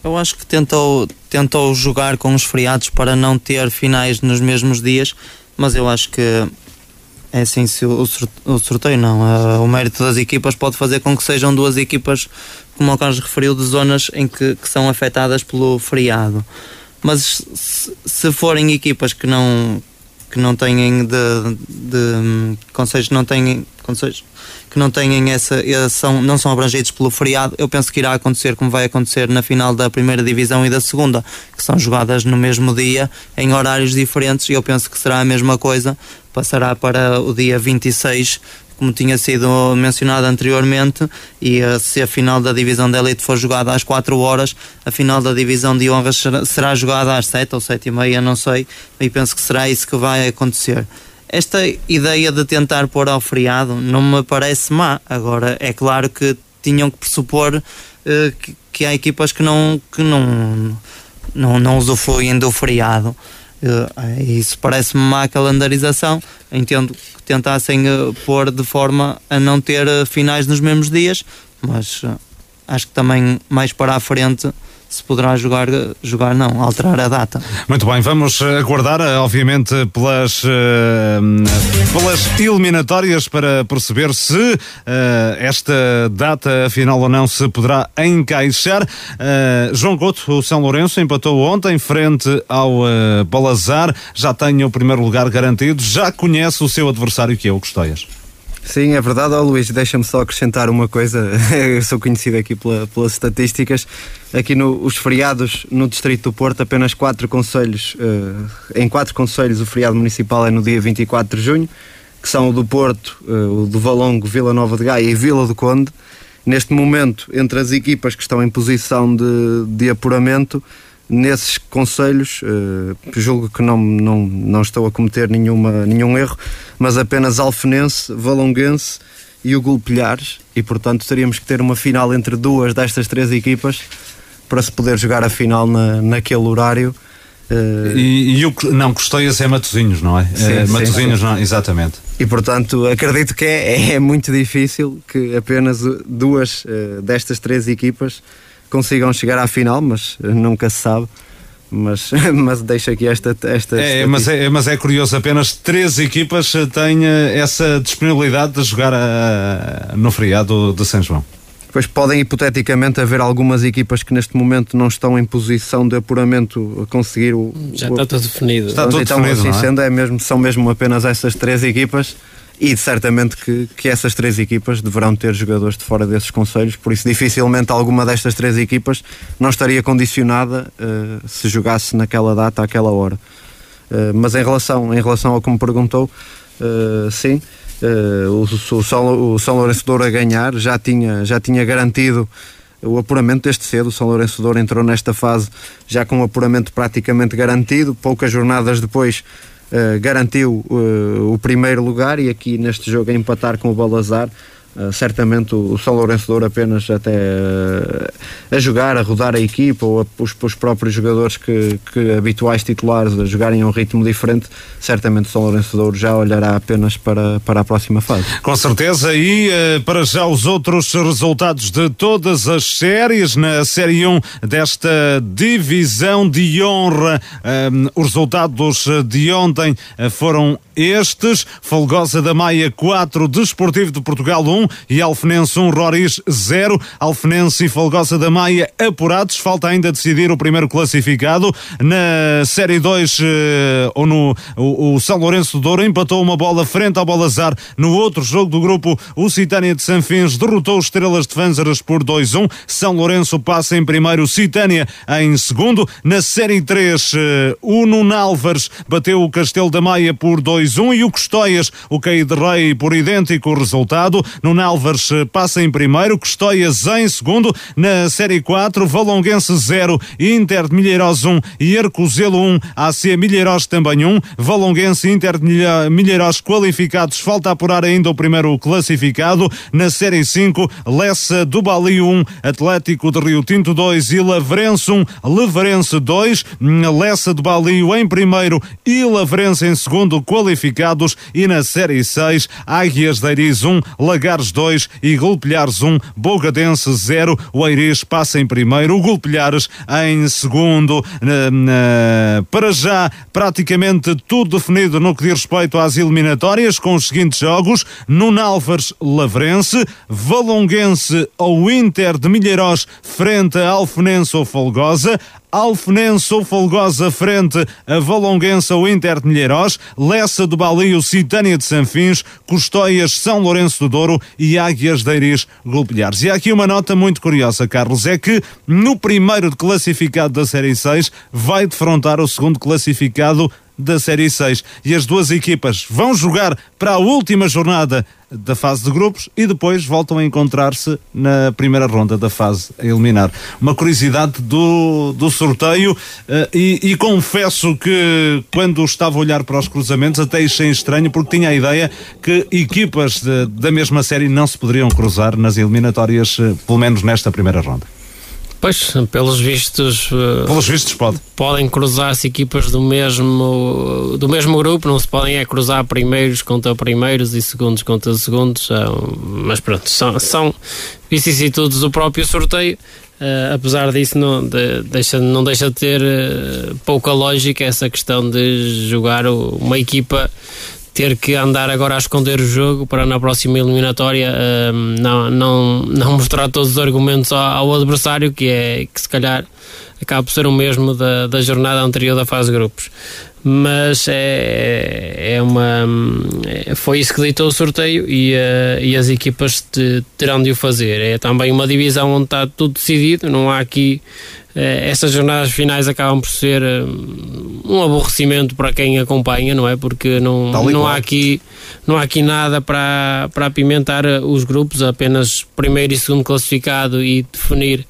Eu acho que tentou, tentou jogar com os feriados para não ter finais nos mesmos dias, mas eu acho que é assim, se o, o sorteio não, uh, o mérito das equipas pode fazer com que sejam duas equipas, como o Carlos referiu, de zonas em que, que são afetadas pelo feriado. Mas se, se forem equipas que não que não têm de, de conselhos não têm conselhos que não têm essa, são, não são abrangidos pelo feriado, eu penso que irá acontecer como vai acontecer na final da primeira divisão e da segunda, que são jogadas no mesmo dia, em horários diferentes, e eu penso que será a mesma coisa, passará para o dia 26 como tinha sido mencionado anteriormente, e uh, se a final da divisão da elite for jogada às 4 horas, a final da divisão de honras será, jogada às 7 ou 7 e meia, não sei, e penso que será isso que vai acontecer. Esta ideia de tentar pôr ao feriado não me parece má. Agora, é claro que tinham que pressupor uh, que, que, há equipas que não, que não, não, não usufruem do feriado. Uh, isso parece-me má calendarização. Entendo que tentassem uh, pôr de forma a não ter uh, finais nos mesmos dias, mas acho que também mais para a frente se poderá jogar, jogar não, alterar a data. Muito bem, vamos aguardar, obviamente, pelas, pelas eliminatórias para perceber se esta data final ou não se poderá encaixar. João Couto, o São Lourenço, empatou ontem frente ao Balazar, já tem o primeiro lugar garantido, já conhece o seu adversário que é o Custóias. Sim, é verdade. Oh, Luís, deixa-me só acrescentar uma coisa. Eu sou conhecido aqui pela, pelas estatísticas. Aqui no, feriados no Distrito do Porto, apenas quatro conselhos, uh, em quatro conselhos o feriado municipal é no dia 24 de junho, que são o do Porto, uh, o do Valongo, Vila Nova de Gaia e Vila do Conde. Neste momento, entre as equipas que estão em posição de, de apuramento, nesses conselhos, uh, julgo que não, não, não estou a cometer nenhuma, nenhum erro, mas apenas Alfenense, Valonguense e o Gulpilhares, e portanto teríamos que ter uma final entre duas destas três equipas para se poder jogar a final na, naquele horário. Uh... E, e, o não, Costeias é Matozinhos, não é? Sim, é Matozinhos, sim. Não, exatamente. E portanto acredito que é, é muito difícil que apenas duas uh, destas três equipas consigam chegar à final, mas nunca se sabe. Mas, mas deixa aqui esta. esta é, mas é, mas é curioso, apenas três equipas têm eh, essa disponibilidade de jogar a, eh, no feriado de São João. Pois podem hipoteticamente haver algumas equipas que neste momento não estão em posição de apuramento a conseguir o. Já está tudo definido. Está tudo então, definido. Assim, é? sendo, é mesmo, são mesmo apenas essas três equipas e certamente que, que essas três equipas deverão ter jogadores de fora desses conselhos, por isso dificilmente alguma destas três equipas não estaria condicionada uh, se jogasse naquela data, àquela hora. Uh, mas em relação, em relação ao que me perguntou, uh, sim, o, o, São, o São Lourenço Douro a ganhar já tinha, já tinha garantido o apuramento desde cedo. O São Lourenço Douro entrou nesta fase já com o apuramento praticamente garantido, poucas jornadas depois garantiu uh, o primeiro lugar e aqui neste jogo a empatar com o Balazar Uh, certamente o, São Lourenço de Ouro apenas até uh, a jogar, a rodar a equipa ou a, os, os, próprios jogadores que, que, habituais titulares a jogarem a um ritmo diferente, certamente o São Lourenço de Ouro já olhará apenas para, para a próxima fase. Com certeza, e uh, para já os outros resultados de todas as séries, na Série 1 desta divisão de honra, os resultados de ontem foram estes: Folgosa da Maia 4, Desportivo de Portugal 1 e Alfenense 1, Roriz 0. Alfenense e Folgosa da Maia apurados. Falta ainda decidir o primeiro classificado. Na Série 2, eh, ou no o, São Lourenço de Douro empatou uma bola frente ao Bolazar. No outro jogo do grupo, o Citânia de Sanfins derrotou Estrelas de Fanzaras por 2-1. São Lourenço passa em primeiro, Citânia em segundo. Na Série 3, eh, o Nunalvares bateu o Castelo da Maia por 2-1 e o Custóias, o Caí de Rei, por idêntico resultado. No Álvares eh, passa em primeiro, Custóias em segundo. Na Série 4, Valonguense 0, Inter de Milheiros 1 e Arcozelo 1, AC Milheiros também 1. Valonguense e Inter de Milheiros qualificados, falta apurar ainda o primeiro classificado. Na Série 5, Lessa do Bali 1, Atlético de Rio Tinto 2 e Lavrense 1, Levarense 2. Lessa do Bali em primeiro e Lavrense em segundo qualificados. E na Série 6, Águias de Iris 1, Lagares 2 e Golpilhares 1, Bogadense 0. O Eiris passa em primeiro, o Golpilhares em segundo. para já, praticamente tudo definido no que diz respeito às eliminatórias, com os seguintes jogos: Nunalvares Lavrense, Valonguense ou Inter de Milheiros frente a Alfenense ou Folgosa, Alfenense ou Folgosa frente a Valonguense ou Inter de Milheiros, Lessa do Balio, Citânia de Sanfins, Custóias, São Lourenço do Douro e Águias de Iris Golpilhares. E há aqui uma nota muito curiosa, Carlos, é que no primeiro classificado da Série 6 vai defrontar o segundo classificado da Série 6. E as duas equipas vão jogar para a última jornada da fase de grupos e depois voltam a encontrar-se na primeira ronda da fase a eliminar. Uma curiosidade do, do sorteio uh, e, e, confesso que quando estava a olhar para os cruzamentos até achei estranho porque tinha a ideia que equipas de, da mesma série não se poderiam cruzar nas eliminatórias, uh, pelo menos nesta primeira ronda. Pois, pelos vistos. Eh, pelos vistos pode. Podem cruzar-se equipas do mesmo, do mesmo grupo, não se podem é cruzar primeiros contra primeiros e segundos contra segundos, mas pronto, são, são vicissitudes do próprio sorteio. Uh, apesar disso, não, de, deixa, não deixa de ter uh, pouca lógica essa questão de jogar uma equipa ter que andar agora a esconder o jogo para na próxima eliminatória uh, não, não, não mostrar todos os argumentos ao, adversário, que é que se calhar acaba por ser o mesmo da, da jornada anterior da fase de grupos. Mas é, é uma. É, foi isso que ditou o sorteio e, uh, e as equipas te, terão de o fazer. É também uma divisão onde está tudo decidido, não há aqui eh, essas jornadas finais acabam por ser eh, um aborrecimento para quem acompanha, não é? Porque não, não, há, aqui, não há aqui nada para, para apimentar eh, os grupos, apenas primeiro e segundo classificado e definir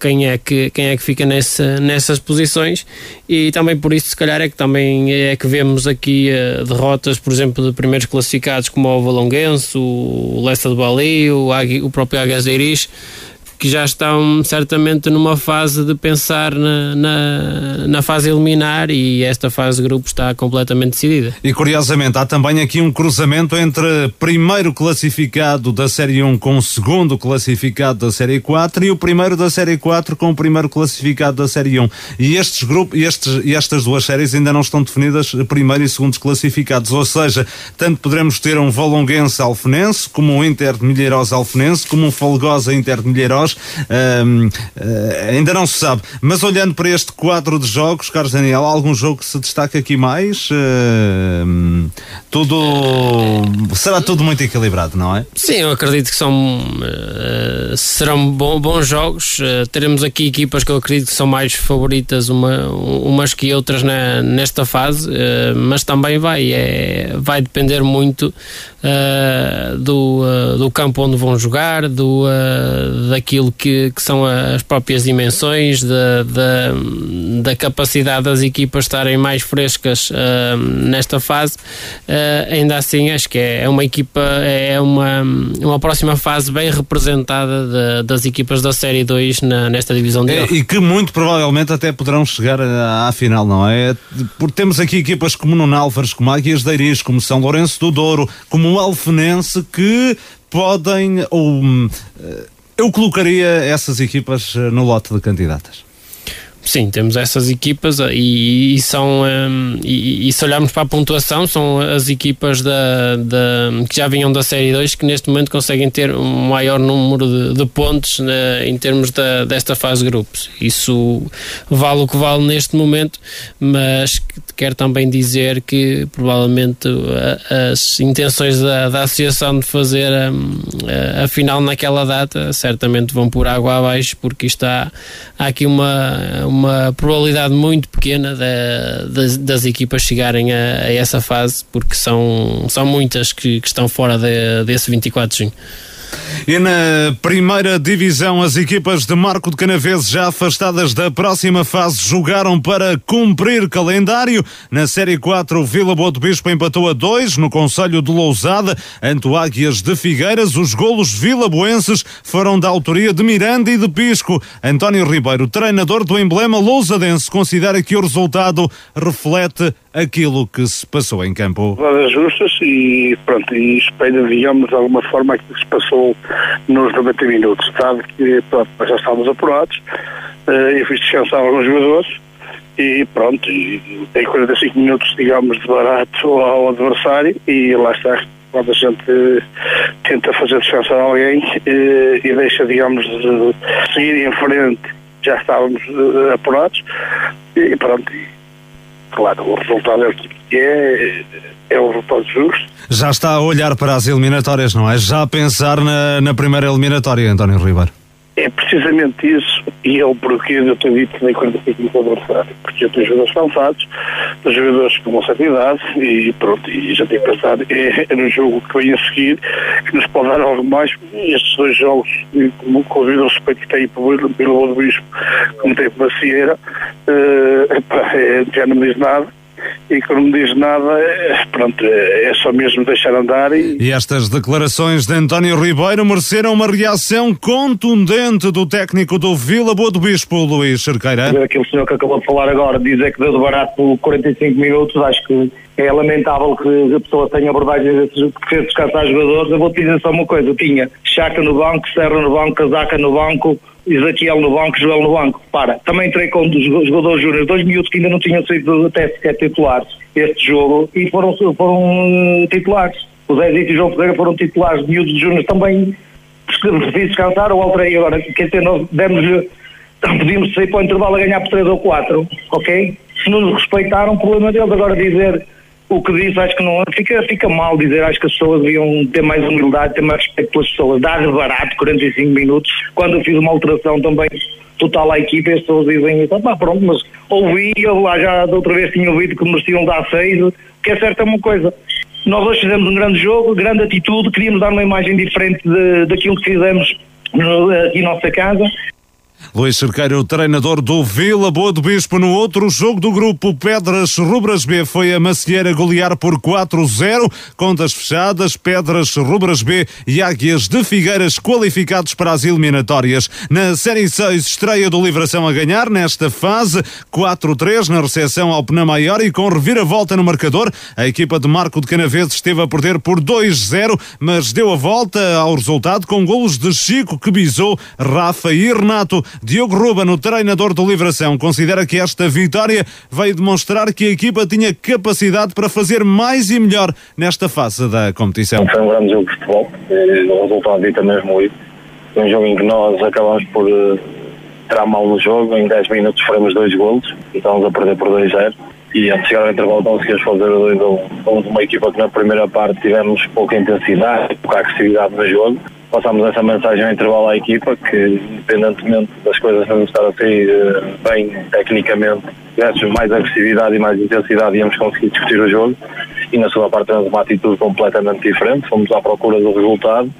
quem é que, quem é que fica nessa, nessas posições e também por isso se calhar é que também é que vemos aqui uh, derrotas, por exemplo, de primeiros classificados como o Valonguense, o Lessa de Bali, o, Agui, o próprio Águias de Iris, que já estão certamente numa fase de pensar na, na, na, fase eliminar e esta fase de grupo está completamente decidida. E curiosamente, há também aqui um cruzamento entre primeiro classificado da Série 1 com o segundo classificado da Série 4 e o primeiro da Série 4 com o primeiro classificado da Série 1. E estes grupos, estes, e estas duas séries ainda não estão definidas, primeiro e segundo classificados, ou seja, tanto poderemos ter um Valonguense Alfenense, como um Inter de Milheiros Alfenense, como um Folgosa Inter de Milheiros nós, um, uh, ainda não se sabe. Mas olhando para este quadro de jogos, Carlos Daniel, há algum jogo que se destaca aqui mais? Uh, tudo. Será tudo muito equilibrado, não é? Sim, eu acredito que são. Uh, serão bons, bons jogos. teremos aqui equipas que eu acredito que são mais favoritas uma, umas que outras na, nesta fase, mas também vai, é, vai depender muito uh, do, uh, do campo onde vão jogar, do, uh, daquilo que, que, são as próprias dimensões, da, da, da, capacidade das equipas estarem mais frescas nesta fase. ainda assim, acho que é, é uma equipa, é uma, uma próxima fase bem representada de, das equipas da Série 2 na, nesta divisão de é, E que muito provavelmente até poderão chegar à, à final, não é? Porque temos aqui equipas como Nuno Álvares, como Águias de Iris, como São Lourenço do Douro, como o Alfenense que podem ou eh, eu colocaria essas equipas eh, no lote de candidatas. Sim, temos essas equipas eh, e, e são um, e, e, se olharmos para a pontuação são as equipas da, da, que já vinham da Série 2 que neste momento conseguem ter um maior número de, de pontos né, em termos da, desta fase de grupos. Isso vale o que vale neste momento, mas quero também dizer que provavelmente as intenções da, da associação de fazer a, a, final naquela data certamente vão por água abaixo porque está há aqui uma uma probabilidade muito pequena das equipas chegarem a, a, essa fase, porque são, são muitas que, que estão fora de, desse 24 de junho. E na primeira divisão, as equipas de Marco de Canaveses, já afastadas da próxima fase, jogaram para cumprir calendário. Na Série 4, o Vila Boa do Bispo empatou a 2 no Conselho de Lousada, ante o Águias de Figueiras. Os golos vilaboenses foram da autoria de Miranda e de Pisco. António Ribeiro, treinador do emblema lousadense, considera que o resultado reflete aquilo que se passou em campo. Vagas justas e pronto, e espelha, digamos, de alguma forma aquilo que se passou nos 90 minutos. Sabe que pronto, já estávamos apurados, uh, eu fiz descansar alguns jogadores e pronto, e tem 45 minutos, digamos, de barato ao adversário e lá está, quando a gente tenta fazer descansar alguém e, e deixa, digamos, de seguir em frente, já estávamos uh, apurados e pronto, claro, o resultado é o que é, é um resultado justo. Já está a olhar para as eliminatórias, não é? Já a pensar na, na primeira eliminatória, António Ribeiro. É precisamente isso, e é o porquê de eu ter dito nem quando fico com o adversário. Porque eu tenho jogadores cansados, tenho jogadores com uma certa idade, e pronto, e já tenho pensado, é, é no jogo que vem a seguir, que nos pode dar algo mais. E estes dois jogos, com, com o respeito que tem pelo, pelo Bispo, como tem pela Sierra, uh, é, já não me diz nada e que não me diz nada, é, pronto, é só mesmo deixar andar. E... e estas declarações de António Ribeiro mereceram uma reação contundente do técnico do Vila Boa do Bispo, Luís Cerqueira. Aquele senhor que acabou de falar agora, dizer que deu de barato por 45 minutos, acho que é lamentável que a pessoa tenha abordagens que fez descansar jogadores. Eu vou te dizer só uma coisa: eu tinha Chaca no banco, Serra no banco, Casaca no banco, Ezequiel no banco, Joel no banco. Para, também entrei com dos jogadores júniores, dois minutos que ainda não tinham sido até sequer titulares este jogo e foram, foram uh, titulares. O Zé e o João Ferreira foram titulares, miúdos júniores também preciso descansar, o alterei agora, quer dizer, nós demos-lhe, podíamos sair para o intervalo a ganhar por 3 ou 4, ok? Se não nos respeitaram, o problema deles. Agora dizer o que disse, acho que não fica, fica mal dizer, acho que as pessoas deviam ter mais humildade, ter mais respeito pelas pessoas, dar barato 45 minutos, quando eu fiz uma alteração também total à equipa, as pessoas dizem isso, pá, pronto, mas ouvi, eu lá já da outra vez tinha ouvido que mereciam dar 6, que é certo é uma coisa. Nós hoje fizemos um grande jogo, grande atitude, queríamos dar uma imagem diferente de, daquilo que fizemos no, aqui em nossa casa Luís Cerqueira, o treinador do Vila Boa do Bispo, no outro jogo do grupo Pedras Rubras B, foi a Macieira golear por 4-0. Contas fechadas, Pedras Rubras B e Águias de Figueiras qualificados para as eliminatórias. Na Série 6, estreia do Livração a ganhar nesta fase, 4-3 na recepção ao Penamaior e com reviravolta no marcador. A equipa de Marco de Canaveses esteve a perder por 2-0, mas deu a volta ao resultado com golos de Chico que bisou Rafa e Renato. Diogo Ruben, o treinador do Livração, considera que esta vitória veio demonstrar que a equipa tinha capacidade para fazer mais e melhor nesta fase da competição. Foi um grande jogo de futebol, o resultado dita mesmo isso. Foi um jogo em que nós acabamos por uh, mal no jogo, em 10 minutos fomos dois golos e estávamos a perder por 2-0 e antes de chegar ao intervalo conseguimos fazer o 2-1. Fomos uma equipa que na primeira parte tivemos pouca intensidade, pouca agressividade no jogo. Passámos essa mensagem ao intervalo à equipa que, independentemente das coisas não estar a sair uh, bem tecnicamente, tivéssemos mais agressividade e mais intensidade íamos conseguir discutir o jogo. E na segunda parte tivemos uma atitude completamente diferente, fomos à procura do resultado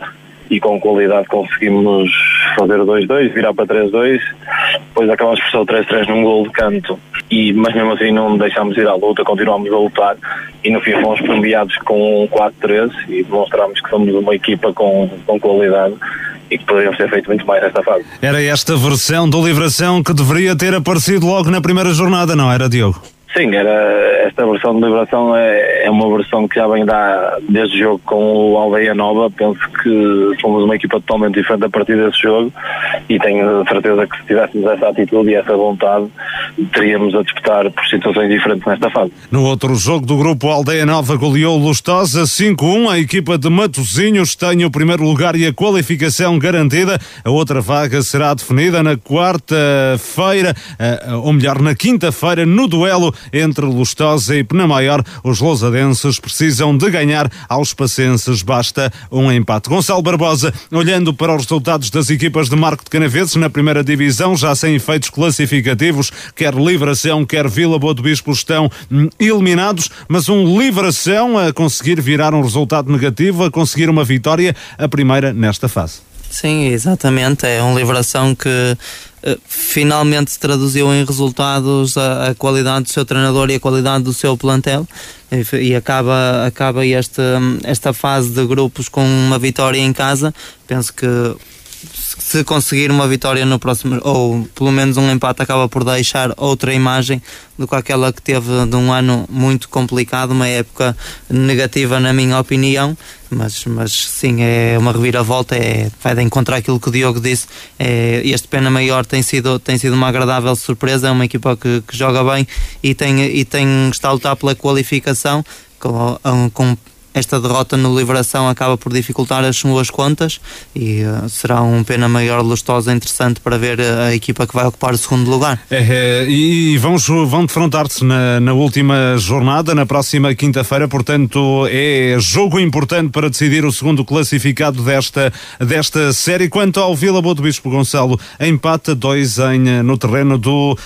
e com qualidade conseguimos fazer 2-2, virar para 3-2, depois acabamos por ser o 3-3 num gol de canto, e, mas mesmo assim não deixámos ir à luta, continuámos a lutar e no fim fomos premiados com um 4-3 e demonstramos que somos uma equipa com, com qualidade e que poderíamos ter feito muito mais nesta fase. Era esta versão do Livração que deveria ter aparecido logo na primeira jornada, não era, Diogo? Sim, era, esta versão de liberação é, é uma versão que já vem da, desde o jogo com o Aldeia Nova. Penso que fomos uma equipa totalmente diferente a partir desse jogo e tenho certeza que se tivéssemos essa atitude e essa vontade, teríamos a disputar por situações diferentes nesta fase. No outro jogo do grupo, Aldeia Nova goleou Lustosa 5-1. A equipa de Matosinhos tem o primeiro lugar e a qualificação garantida. A outra vaga será definida na quarta-feira, eh, ou melhor, na quinta-feira, no duelo entre Lustosa e Penamaior. Os lousadenses precisam de ganhar aos pacenses, basta um empate. Gonçalo Barbosa, olhando para os resultados das equipas de Marco de Canaveses na primeira divisão, já sem efeitos classificativos, quer Livração, quer Vila Boa do Bispo estão hum, eliminados, mas um Livração a conseguir virar um resultado negativo, a conseguir uma vitória, a primeira nesta fase. Sim, exatamente. É um Livração que uh, finalmente traduziu em resultados a, a, qualidade do seu treinador e a qualidade do seu plantel e, e acaba, acaba este, esta fase de grupos com uma vitória em casa. Penso que se conseguir uma vitória no próximo, ou pelo menos um empate, acaba por deixar outra imagem do que aquela que teve de um ano muito complicado, uma época negativa, na minha opinião. Mas, mas sim, é uma reviravolta, é, vai de encontrar aquilo que o Diogo disse. É, este Pena Maior tem sido, tem sido uma agradável surpresa, é uma equipa que, que joga bem e tem, e tem está a lutar pela qualificação com, com esta derrota no Liberação acaba por dificultar as suas contas e uh, será um pena maior lustosa interessante para ver a, a equipa que vai ocupar o segundo lugar. É, é, e vamos, vão defrontar-se na, na última jornada, na próxima quinta-feira, portanto é jogo importante para decidir o segundo classificado desta, desta série. Quanto ao Vila Boa do Bispo Gonçalo, empata dois em, no terreno do,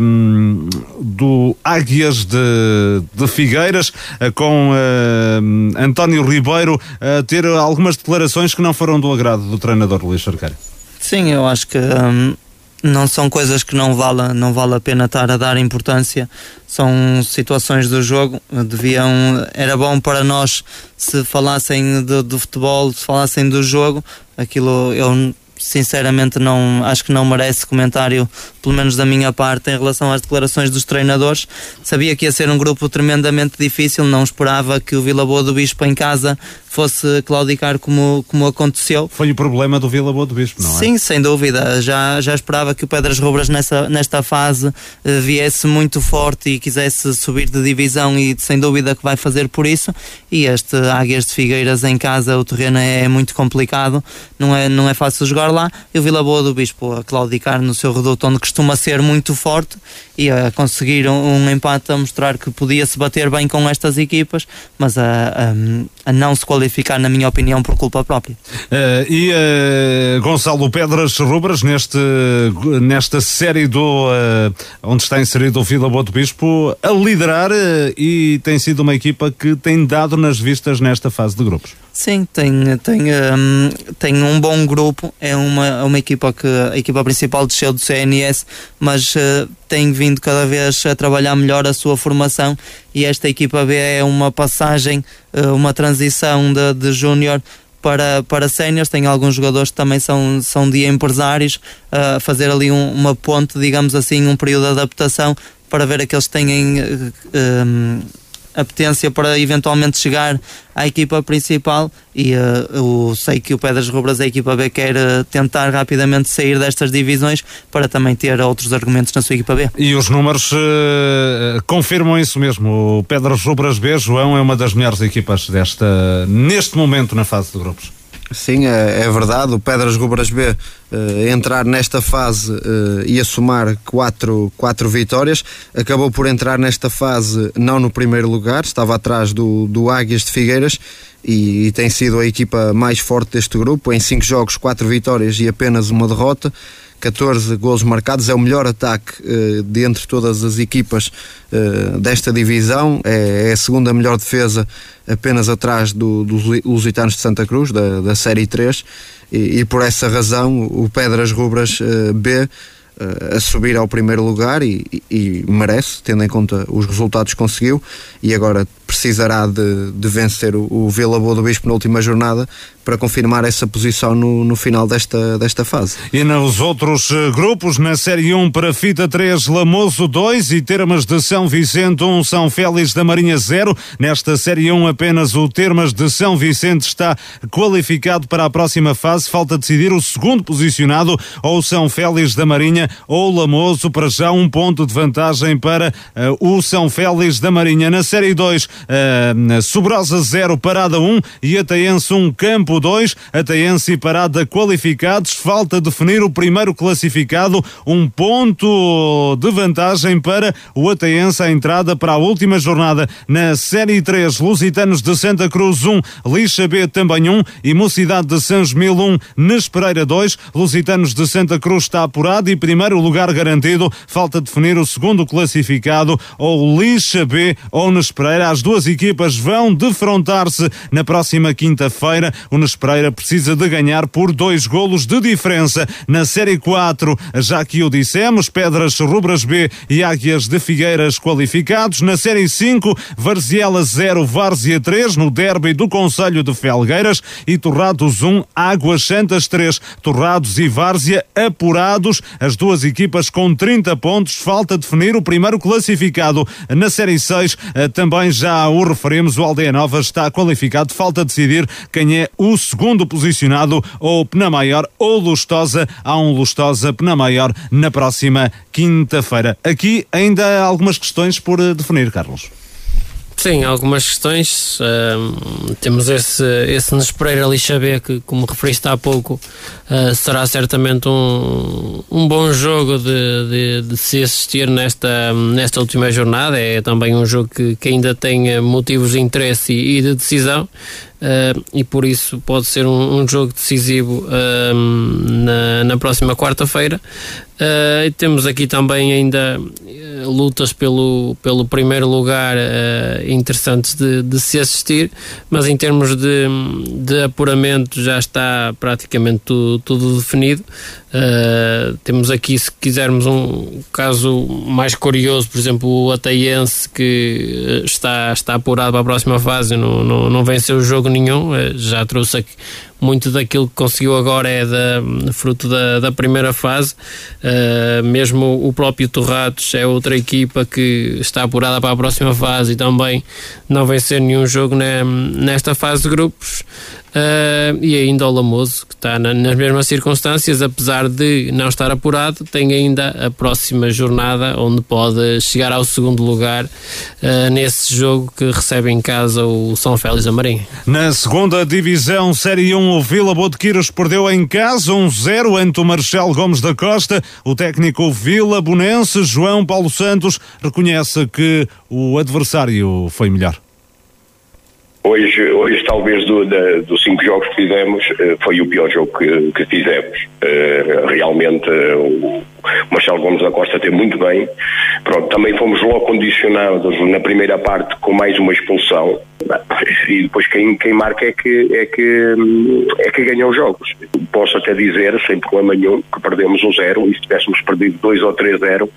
um, do Águias de, de Figueiras, eh, com um, António Ribeiro ter algumas declarações que não foram do agrado do treinador Luís Cerqueira. Sim, eu acho que hum, não são coisas que não vale, não vale a pena estar a dar importância. São situações do jogo. Deviam, era bom para nós se falassem do, do futebol, se falassem do jogo. Aquilo eu sinceramente não acho que não merece comentário, pelo menos da minha parte, em relação às declarações dos treinadores. Sabia que ia ser um grupo tremendamente difícil, não esperava que o Vila Boa do Bispo em casa fosse claudicar como, como aconteceu. Foi o problema do Vila Boa do Bispo, não é? Sim, sem dúvida. Já, já esperava que o Pedras Rubras nessa, nesta fase eh, viesse muito forte e quisesse subir de divisão e sem dúvida que vai fazer por isso. E este Águias de Figueiras em casa, o terreno é muito complicado, não é, não é fácil jogar lá. E o Vila Boa do Bispo a claudicar no seu reduto onde costuma ser muito forte e a conseguir um, um empate a mostrar que podia se bater bem com estas equipas, mas a, a, a não se qualificar qualificar, na minha opinião, por culpa própria. Uh, e uh, Gonçalo Pedras Rubras, neste, nesta série do uh, onde está inserido o Vila Boa do Bispo, a liderar e tem sido uma equipa que tem dado nas vistas nesta fase de grupos. Sim, tem, tem, um, tem um bom grupo. É uma, uma equipa que a equipa principal desceu do CNS, mas uh, tem vindo cada vez a trabalhar melhor a sua formação. E esta equipa B é uma passagem, uh, uma transição de, de júnior para, para séniores, tem alguns jogadores que também são, são de empresários, a uh, fazer ali um, uma ponte, digamos assim, um período de adaptação para ver aqueles que têm uh, apetência para eventualmente chegar à equipa principal e uh, eu sei que o Pedras Rubras, a equipa B, quer uh, tentar rapidamente sair destas divisões para também ter outros argumentos na sua equipa B. E os números uh, confirmam isso mesmo. O Pedras Rubras B, João, é uma das melhores equipas desta, neste momento na fase de grupos. Sim, é, é verdade. O Pedras Rubras B uh, entrar nesta fase uh, ia somar quatro, quatro vitórias. Acabou por entrar nesta fase não no primeiro lugar, estava atrás do, do Águias de Figueiras e, e tem sido a equipa mais forte deste grupo. Em cinco jogos, quatro vitórias e apenas uma derrota. 14 golos marcados, é o melhor ataque uh, de entre todas as equipas uh, desta divisão, é, é, a segunda melhor defesa, apenas atrás do, dos Lusitanos de Santa Cruz, da, da Série 3, e, e por essa razão o Pedras Rubras uh, B a subir ao primeiro lugar e, e, merece, tendo em conta os resultados que conseguiu, e agora precisará de, de vencer o, o Vila Boa do Bispo na última jornada para confirmar essa posição no, no final desta, desta fase. E nos outros uh, grupos, na Série 1 para Fita 3, Lamoso 2 e Termas de São Vicente 1, São Félix da Marinha 0. Nesta Série 1 apenas o Termas de São Vicente está qualificado para a próxima fase. Falta decidir o segundo posicionado ou São Félix da Marinha ou Lamoso para já um ponto de vantagem para uh, o São Félix da Marinha. Na Série 2, uh, Sobrosa 0, Parada 1 e Ataense 1, Campo 2. Ataense e Parada qualificados. Falta definir o primeiro classificado. Um ponto de vantagem para o Ataense. A entrada para a última jornada na Série 3. Lusitanos de Santa Cruz 1, Lixa B também 1 e Mocidade de São Mil 1, Nespereira 2. Lusitanos de Santa Cruz está apurado e primeiro lugar garantido. Falta definir o segundo classificado ou Lixa B ou Nespereira. As duas equipas vão defrontar-se na próxima quinta-feira. O Nespereira precisa de ganhar por dois golos de diferença. Na Série 4, já que o dissemos, Pedras Rubras B e Águias de Figueiras qualificados. Na Série 5, Varziela 0, Várzea 3, no derby do Conselho de Felgueiras e Torrados 1, Águas Santas 3. Torrados e Várzea apurados, as duas equipas com 30 pontos. Falta definir o primeiro classificado. Na Série 6, eh, também já o referimos, o Aldeia Nova está qualificado. Falta decidir quem é o segundo posicionado, ou Penamaior ou Lustosa. Há um Lustosa Penamaior na próxima quinta-feira. Aqui ainda há algumas questões por eh, definir, Carlos. Sim, algumas questões. temos esse, esse Nespereira Lixabé que, como referiste há pouco, uh, será certamente um, um bom jogo de, de, de, se assistir nesta, nesta última jornada. É também um jogo que, que ainda tem motivos de interesse e, e de decisão. Uh, e por isso pode ser um, um jogo decisivo uh, na, na próxima quarta-feira. Uh, temos aqui também ainda lutas pelo, pelo primeiro lugar interessantes de, de, se assistir, mas em termos de, de apuramento já está praticamente tudo, tudo definido. Temos aqui, se quisermos, um caso mais curioso, por exemplo, o Ataiense que está, está apurado para a próxima fase, não, não, não venceu jogo nenhum, eh, já trouxe aqui muito daquilo que conseguiu agora é da, fruto da, da primeira fase. Uh, mesmo o próprio Torrados é outra equipa que está apurada para a próxima fase e também não vencer nenhum jogo ne, nesta fase de grupos. Uh, e ainda o Lamoso, que está na, nas mesmas circunstâncias, apesar de não estar apurado, tem ainda a próxima jornada onde pode chegar ao segundo lugar uh, nesse jogo que recebe em casa o São Félix da Marinha. Na segunda divisão, Série 1, o Vila Botequiros perdeu em casa 1-0 um ante o Marcelo Gomes da Costa. O técnico Vila Bonense, João Paulo Santos, reconhece que o adversário foi melhor. Hoje, hoje talvez do, da, dos cinco jogos que fizemos, eh, foi o pior jogo que, que fizemos. Uh, realmente, o Marcelo Gomes da Costa teve muito bem. Pronto, também fomos logo condicionados na primeira parte com mais uma expulsão. E depois quem, quem marca é que, é, que, é que ganha os jogos. Posso até dizer, sem problema nenhum, que perdemos um zero e se tivéssemos perdido 2 ou 3-0, uh,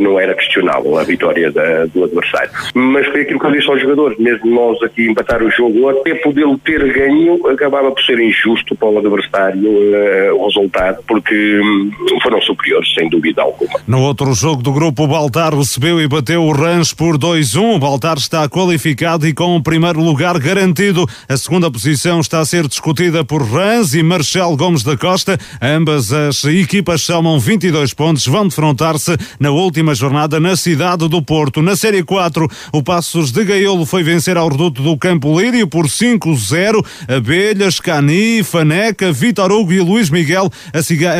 não era questionável a vitória da, do adversário. Mas foi aquilo que eu disse aos jogadores, mesmo nós aqui empatar o jogo, poder ter ganho, acabava por ser injusto para o adversário uh, o resultado, porque um, foram superiores sem dúvida alguma. No outro jogo do grupo, o Baltar recebeu e bateu o Rãs por 2-1. O Baltar está qualificado e com o primeiro lugar garantido. A segunda posição está a ser discutida por Rãs e Marcelo Gomes da Costa. Ambas as equipas somam 22 pontos, vão defrontar-se na última jornada na cidade do Porto. Na Série 4, o Passos de Gaiolo foi vencer ao reduto do Campo Lírio por 5-0. Abelhas, Cani, Faneca, Vitor Hugo e Luís Miguel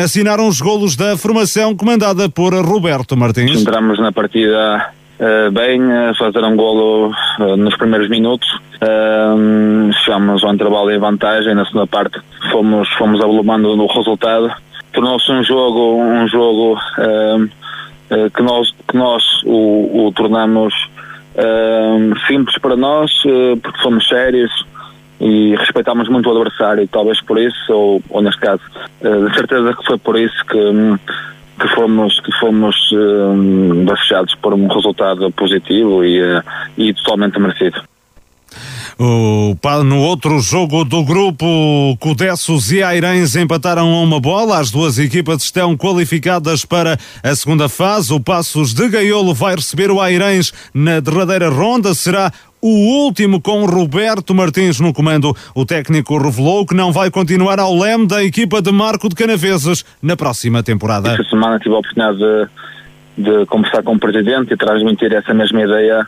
assinaram os golos da formação comandada por Roberto Martins. Entramos na partida uh, bem, a fazer um golo uh, nos primeiros minutos. Uh, chegamos ao intervalo em vantagem, na segunda parte fomos, fomos avolumando no resultado. Tornou-se um jogo, um jogo que nós, que nós o, o tornamos simples para nós, porque fomos sérios, e respeitámos muito o adversário e talvez por isso, ou, ou neste caso, uh, de certeza que foi por isso que, que fomos, que fomos uh, bafejados por um resultado positivo e, uh, e totalmente merecido. O, no outro jogo do grupo, Codessos e Airães empataram a uma bola. As duas equipas estão qualificadas para a segunda fase. O Passos de Gaiolo vai receber o Airães na derradeira ronda. Será o último com Roberto Martins no comando. O técnico revelou que não vai continuar ao leme da equipa de Marco de Canaveses na próxima temporada. Esta semana tive a oportunidade de, de conversar com o presidente e transmitir essa mesma ideia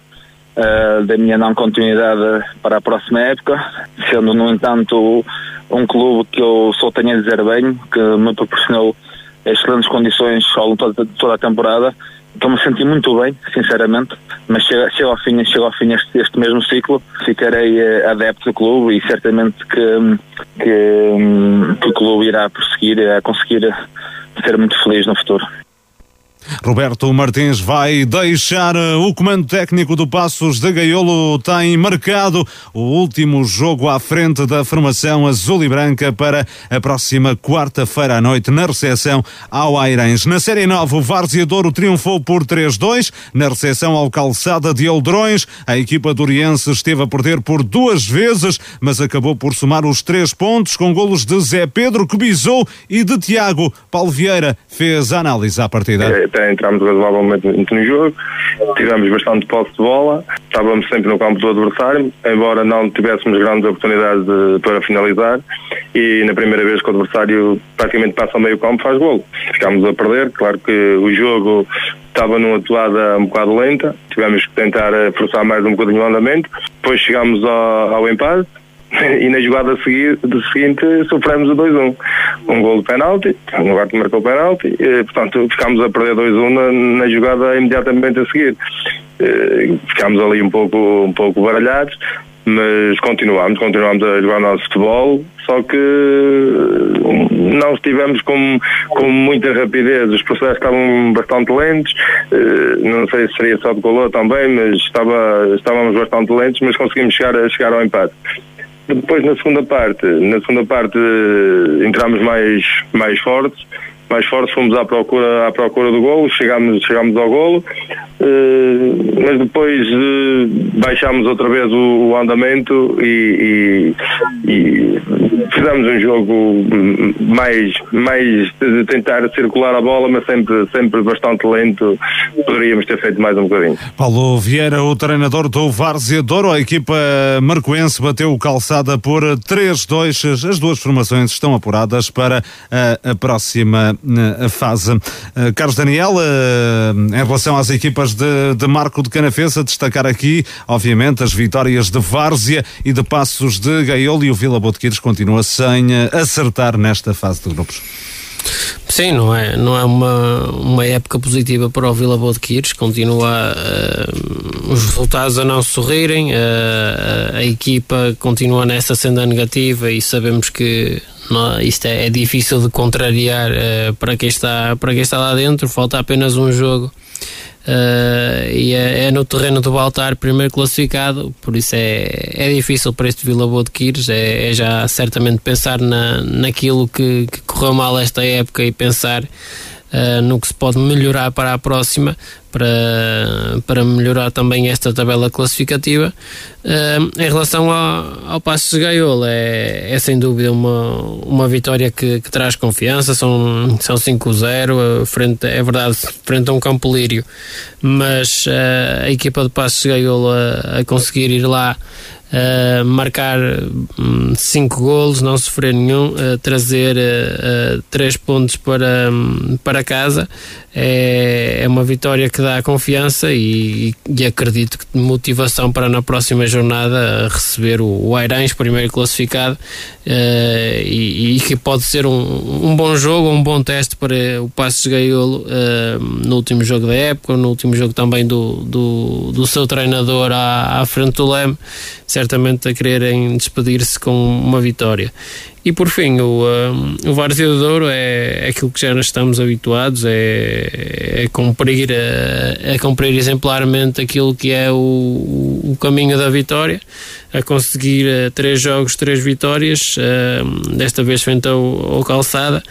uh, da minha não continuidade para a próxima época, sendo, no entanto, um clube que eu só tenho a dizer bem, que me proporcionou excelentes condições ao longo de toda a temporada Estou-me a sentir muito bem, sinceramente, mas chega, chega ao fim, chega ao fim este, este mesmo ciclo, ficarei uh, adepto do clube e certamente que, que, que o clube irá prosseguir a conseguir ser muito feliz no futuro. Roberto Martins vai deixar eh, o comando técnico do Passos de Gaiolo. Tem marcado o último jogo à frente da formação azul e branca para a próxima quarta-feira à noite na recepção ao Airens. Na Série 9, o Várzea Douro triunfou por 3-2. Na recepção ao Calçada de Eldrões, a equipa do Oriense esteve a perder por duas vezes, mas acabou por somar os três pontos com golos de Zé Pedro, que bisou, e de Tiago. Paulo Vieira fez a análise à partida. É, até entramos razoavelmente no jogo, tivemos bastante posse de bola, estávamos sempre no campo do adversário, embora não tivéssemos grandes oportunidades de, para finalizar, e na primeira vez que o adversário praticamente passa ao meio campo faz gol. Ficámos a perder, claro que o jogo estava numa atuada um bocado lenta, tivemos que tentar eh, forçar mais um bocadinho o andamento, depois chegámos ao, ao empate, e na jogada seguinte, sofremos o 2-1. Um gol de penalti, o Novato marcou o penalti, e, portanto ficámos a perder 2-1 na, na, jogada imediatamente a seguir. E, ficámos ali um pouco, um pouco baralhados, mas continuámos, continuámos a jogar o nosso futebol, só que não estivemos com, com muita rapidez, os processos estavam bastante lentos, não sei se seria só de color também, mas estava, estávamos bastante lentos, mas conseguimos chegar, chegar ao empate. Depois na segunda parte, na segunda parte entramos mais, mais fortes, mais fortes fomos à procura, à procura do golo, chegámos, chegámos ao golo, uh, mas depois uh, baixámos outra vez o, o andamento e, e, e, fizemos um jogo mais, mais de tentar circular a bola, mas sempre, sempre bastante lento. Poderíamos ter feito mais um bocadinho. Paulo Vieira, o treinador do Várzea Douro, a equipa marcoense bateu o calçada por 3-2. As duas formações estão apuradas para a, a próxima fase. Uh, Carlos Daniel, em relação às equipas de, de Marco de Canafesa, destacar aqui, obviamente, as vitórias de Várzea e de Passos de Gaiolo e o Vila Botequires continua sem uh, acertar nesta fase de grupos. Sim, não é, não é uma, uma época positiva para o Vila Boa de Quires, continua uh, os resultados a não sorrirem, uh, a equipa continua nessa senda negativa e sabemos que não, isto é, é, difícil de contrariar uh, para, quem está, para quem está lá dentro, falta apenas um jogo. Uh, e é, é, no terreno do Baltar, primeiro classificado, por isso é, é difícil para este Vila Boa de Quires. É, é, já certamente pensar na, naquilo que, que, correu mal esta época e pensar uh, no que se pode melhorar para a próxima, para, para melhorar também esta tabela classificativa. Uh, em relação ao, ao Passos de Gaiolo, é, é sem dúvida uma, uma vitória que, que traz confiança, são, são 5-0, frente, é verdade, frente a um campo lírio, mas uh, a equipa de Passos de Gaiolo a, a conseguir ir lá Uh, marcar 5 um, golos, não sofrer nenhum, uh, trazer 3 uh, pontos para, um, para casa. É, é uma vitória que dá confiança e, e, acredito que motivação para na próxima jornada receber o, o Airães, primeiro classificado, e, e, que pode ser um, um bom jogo, um bom teste para o Passos Gaiolo no último jogo da época, no último jogo também do, do, do seu treinador à, à frente do Leme certamente a quererem despedir-se com uma vitória. E por fim, o, um, o Várzea do Douro é, é aquilo que já estamos habituados, é, é, cumprir, é, é cumprir exemplarmente aquilo que é o, o caminho da vitória, a conseguir uh, três jogos, três vitórias, uh, desta vez frente ao, ao Calçada.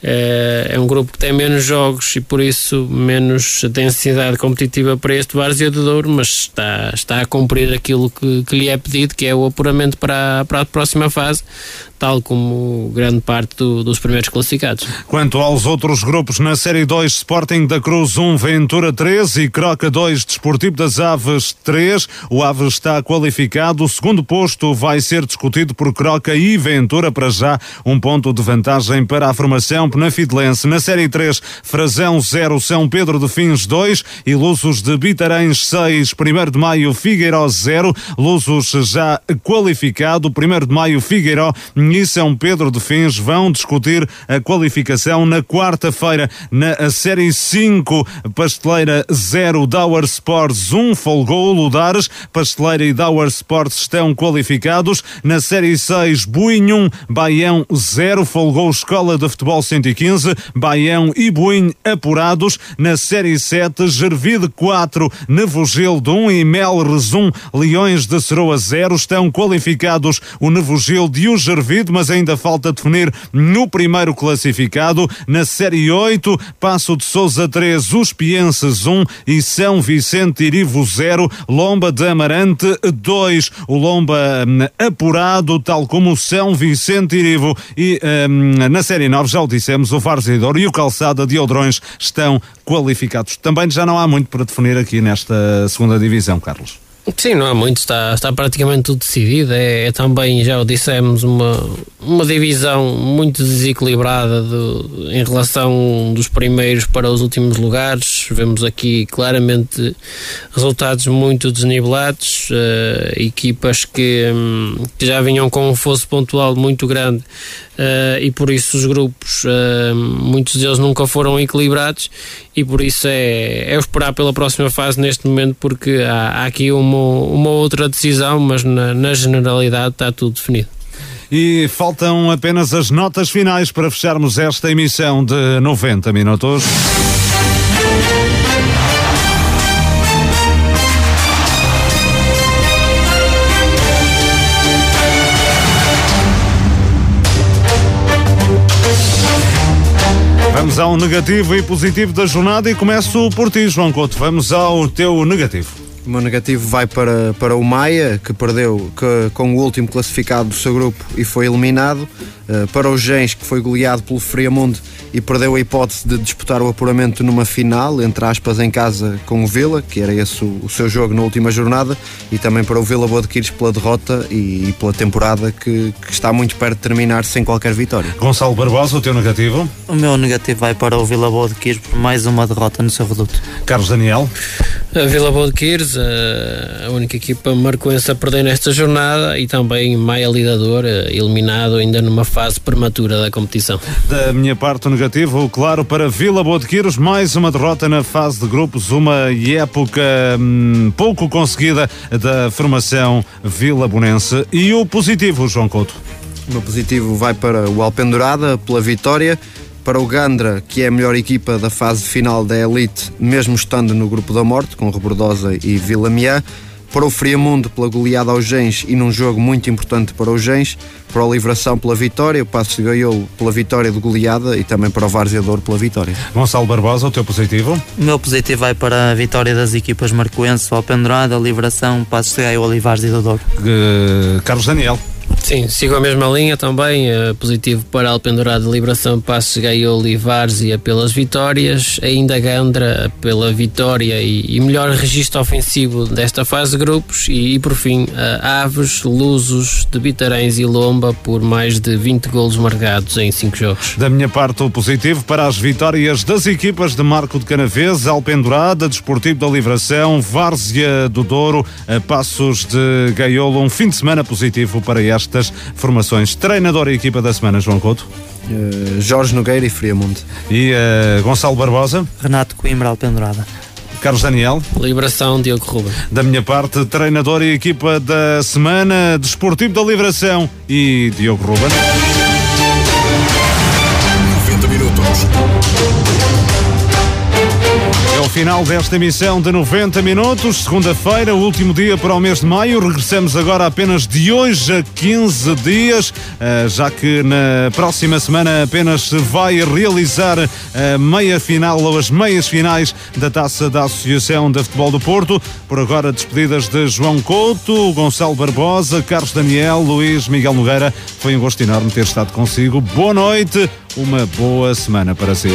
É, é um grupo que tem menos jogos e por isso menos densidade competitiva para este Várzea de Douro, mas está, está a cumprir aquilo que, que lhe é pedido, que é o apuramento para, para a próxima fase, tal como grande parte do, dos primeiros classificados. Quanto aos outros grupos, na Série 2, Sporting da Cruz 1, Ventura 3 e Croca 2, Desportivo das Aves 3. O Aves está qualificado. O segundo posto vai ser discutido por Croca e Ventura, para já um ponto de vantagem para a formação Penafidelense. Na Série 3, Frazão 0, São Pedro de Fins 2 e Lusos de Bitarães 6, 1 de Maio Figueiró 0. Lusos já qualificado, 1 de Maio Figueiró e São Pedro de Fins vão discutir a qualificação na quarta-feira. Na Série 5, Pasteleira 0, Dower Sports 1, folgou Ludares. Pasteleira e Dower Sports estão qualificados. Na Série 6, Buinho 1, Baião 0, folgou Escola de Futebol 115, Baião e Buinho apurados. Na Série 7, Gervide 4, Nevogildo 1 e Melres 1, Leões de Ceroa 0 estão qualificados o Nevogildo e o Gervide mas ainda falta definir no primeiro classificado. Na Série 8, Passo de Souza 3, Os Pienses 1 e São Vicente Irivo 0, Lomba de Amarante 2. O Lomba hum, apurado, tal como São Vicente Irivo. E hum, na Série 9, já o dissemos, o Varzidor e o Calçada de Odrões estão qualificados. Também já não há muito para definir aqui nesta segunda divisão, Carlos. Sim, não há muito, está, está praticamente tudo decidido. É, é também, já o dissemos, uma, uma divisão muito desequilibrada de, em relação dos primeiros para os últimos lugares. Vemos aqui claramente resultados muito desnivelados, uh, equipas que, um, que já vinham com um fosso pontual muito grande uh, e por isso os grupos, uh, muitos deles nunca foram equilibrados e por isso é, é esperar pela próxima fase neste momento porque há, há aqui uma, uma outra decisão, mas na, na generalidade está tudo definido. E faltam apenas as notas finais para fecharmos esta emissão de 90 minutos. Vamos ao negativo e positivo da jornada e começo por ti, João Couto. Vamos ao teu negativo. O meu negativo vai para, para o Maia, que perdeu que, com o último classificado do seu grupo e foi eliminado. Uh, para o Gens, que foi goleado pelo Friamundo e perdeu a hipótese de disputar o apuramento numa final, entre aspas, em casa com o Vila, que era esse o, o seu jogo na última jornada, e também para o Vila Boa de Quires pela derrota e, e pela temporada que, que, está muito perto de terminar sem qualquer vitória. Gonçalo Barbosa, o teu negativo? O meu negativo vai para o Vila Boa de Quires por mais uma derrota no seu reduto. Carlos Daniel? A Vila Boa a única equipa marcou-se a perder nesta jornada e também Maia Lidador, eliminado ainda numa fase prematura da competição. Da minha parte, o negativo, claro, para Vila Boa de Quiros, mais uma derrota na fase de grupos, uma época hum, pouco conseguida da formação Vila Bonense. E o positivo, João Couto? O meu positivo vai para o Alpendurada, pela vitória, para o Gandra, que é a melhor equipa da fase final da Elite, mesmo estando no grupo da morte, com Rebordosa e Vila para o Friamundo pela goleada aos Gens e num jogo muito importante para os Gens, para o Livração pela vitória, o Passos de Gaiolo pela vitória de goleada e também para o Várzea Douro pela vitória. Gonçalo Barbosa, o teu positivo? O meu positivo vai para a vitória das equipas marcoenses, o Alpendurada, Livração, Passos de Gaiolo e Várzea do Douro. Uh, Carlos Daniel. Sim, sigo a mesma linha também, uh, positivo para Alpendurada, Liberação, Passos, Gaiolo e Várzea pelas vitórias, ainda Gandra pela vitória e, e melhor registro ofensivo desta fase de grupos e, e por fim, uh, Aves, Lusos, de Bitarães e Lomba por mais de 20 golos marcados em 5 jogos. Da minha parte, o positivo para as vitórias das equipas de Marco de Canavês, Alpendurada, Desportivo da Liberação, Várzea do Douro, uh, Passos de Gaiolo, um fim de semana positivo para esta estas formações. Treinador e equipa da semana, João Couto? Uh, Jorge Nogueira e Friamundo. E uh, Gonçalo Barbosa? Renato Coimbra, Alpendurada. Carlos Daniel. Liberação, Diogo Ruben. Da minha parte, treinador e equipa da semana, Desportivo da Liberação e Diogo Ruben. 90 minutos. Final desta emissão de 90 minutos, segunda-feira, último dia para o mês de maio. Regressamos agora apenas de hoje a 15 dias, eh, já que na próxima semana apenas se vai realizar a meia final ou as meias finais da taça da Associação de Futebol do Porto. Por agora, despedidas de João Couto, Gonçalo Barbosa, Carlos Daniel, Luís Miguel Nogueira. Foi um gosto enorme ter estado consigo. Boa noite, uma boa semana para si.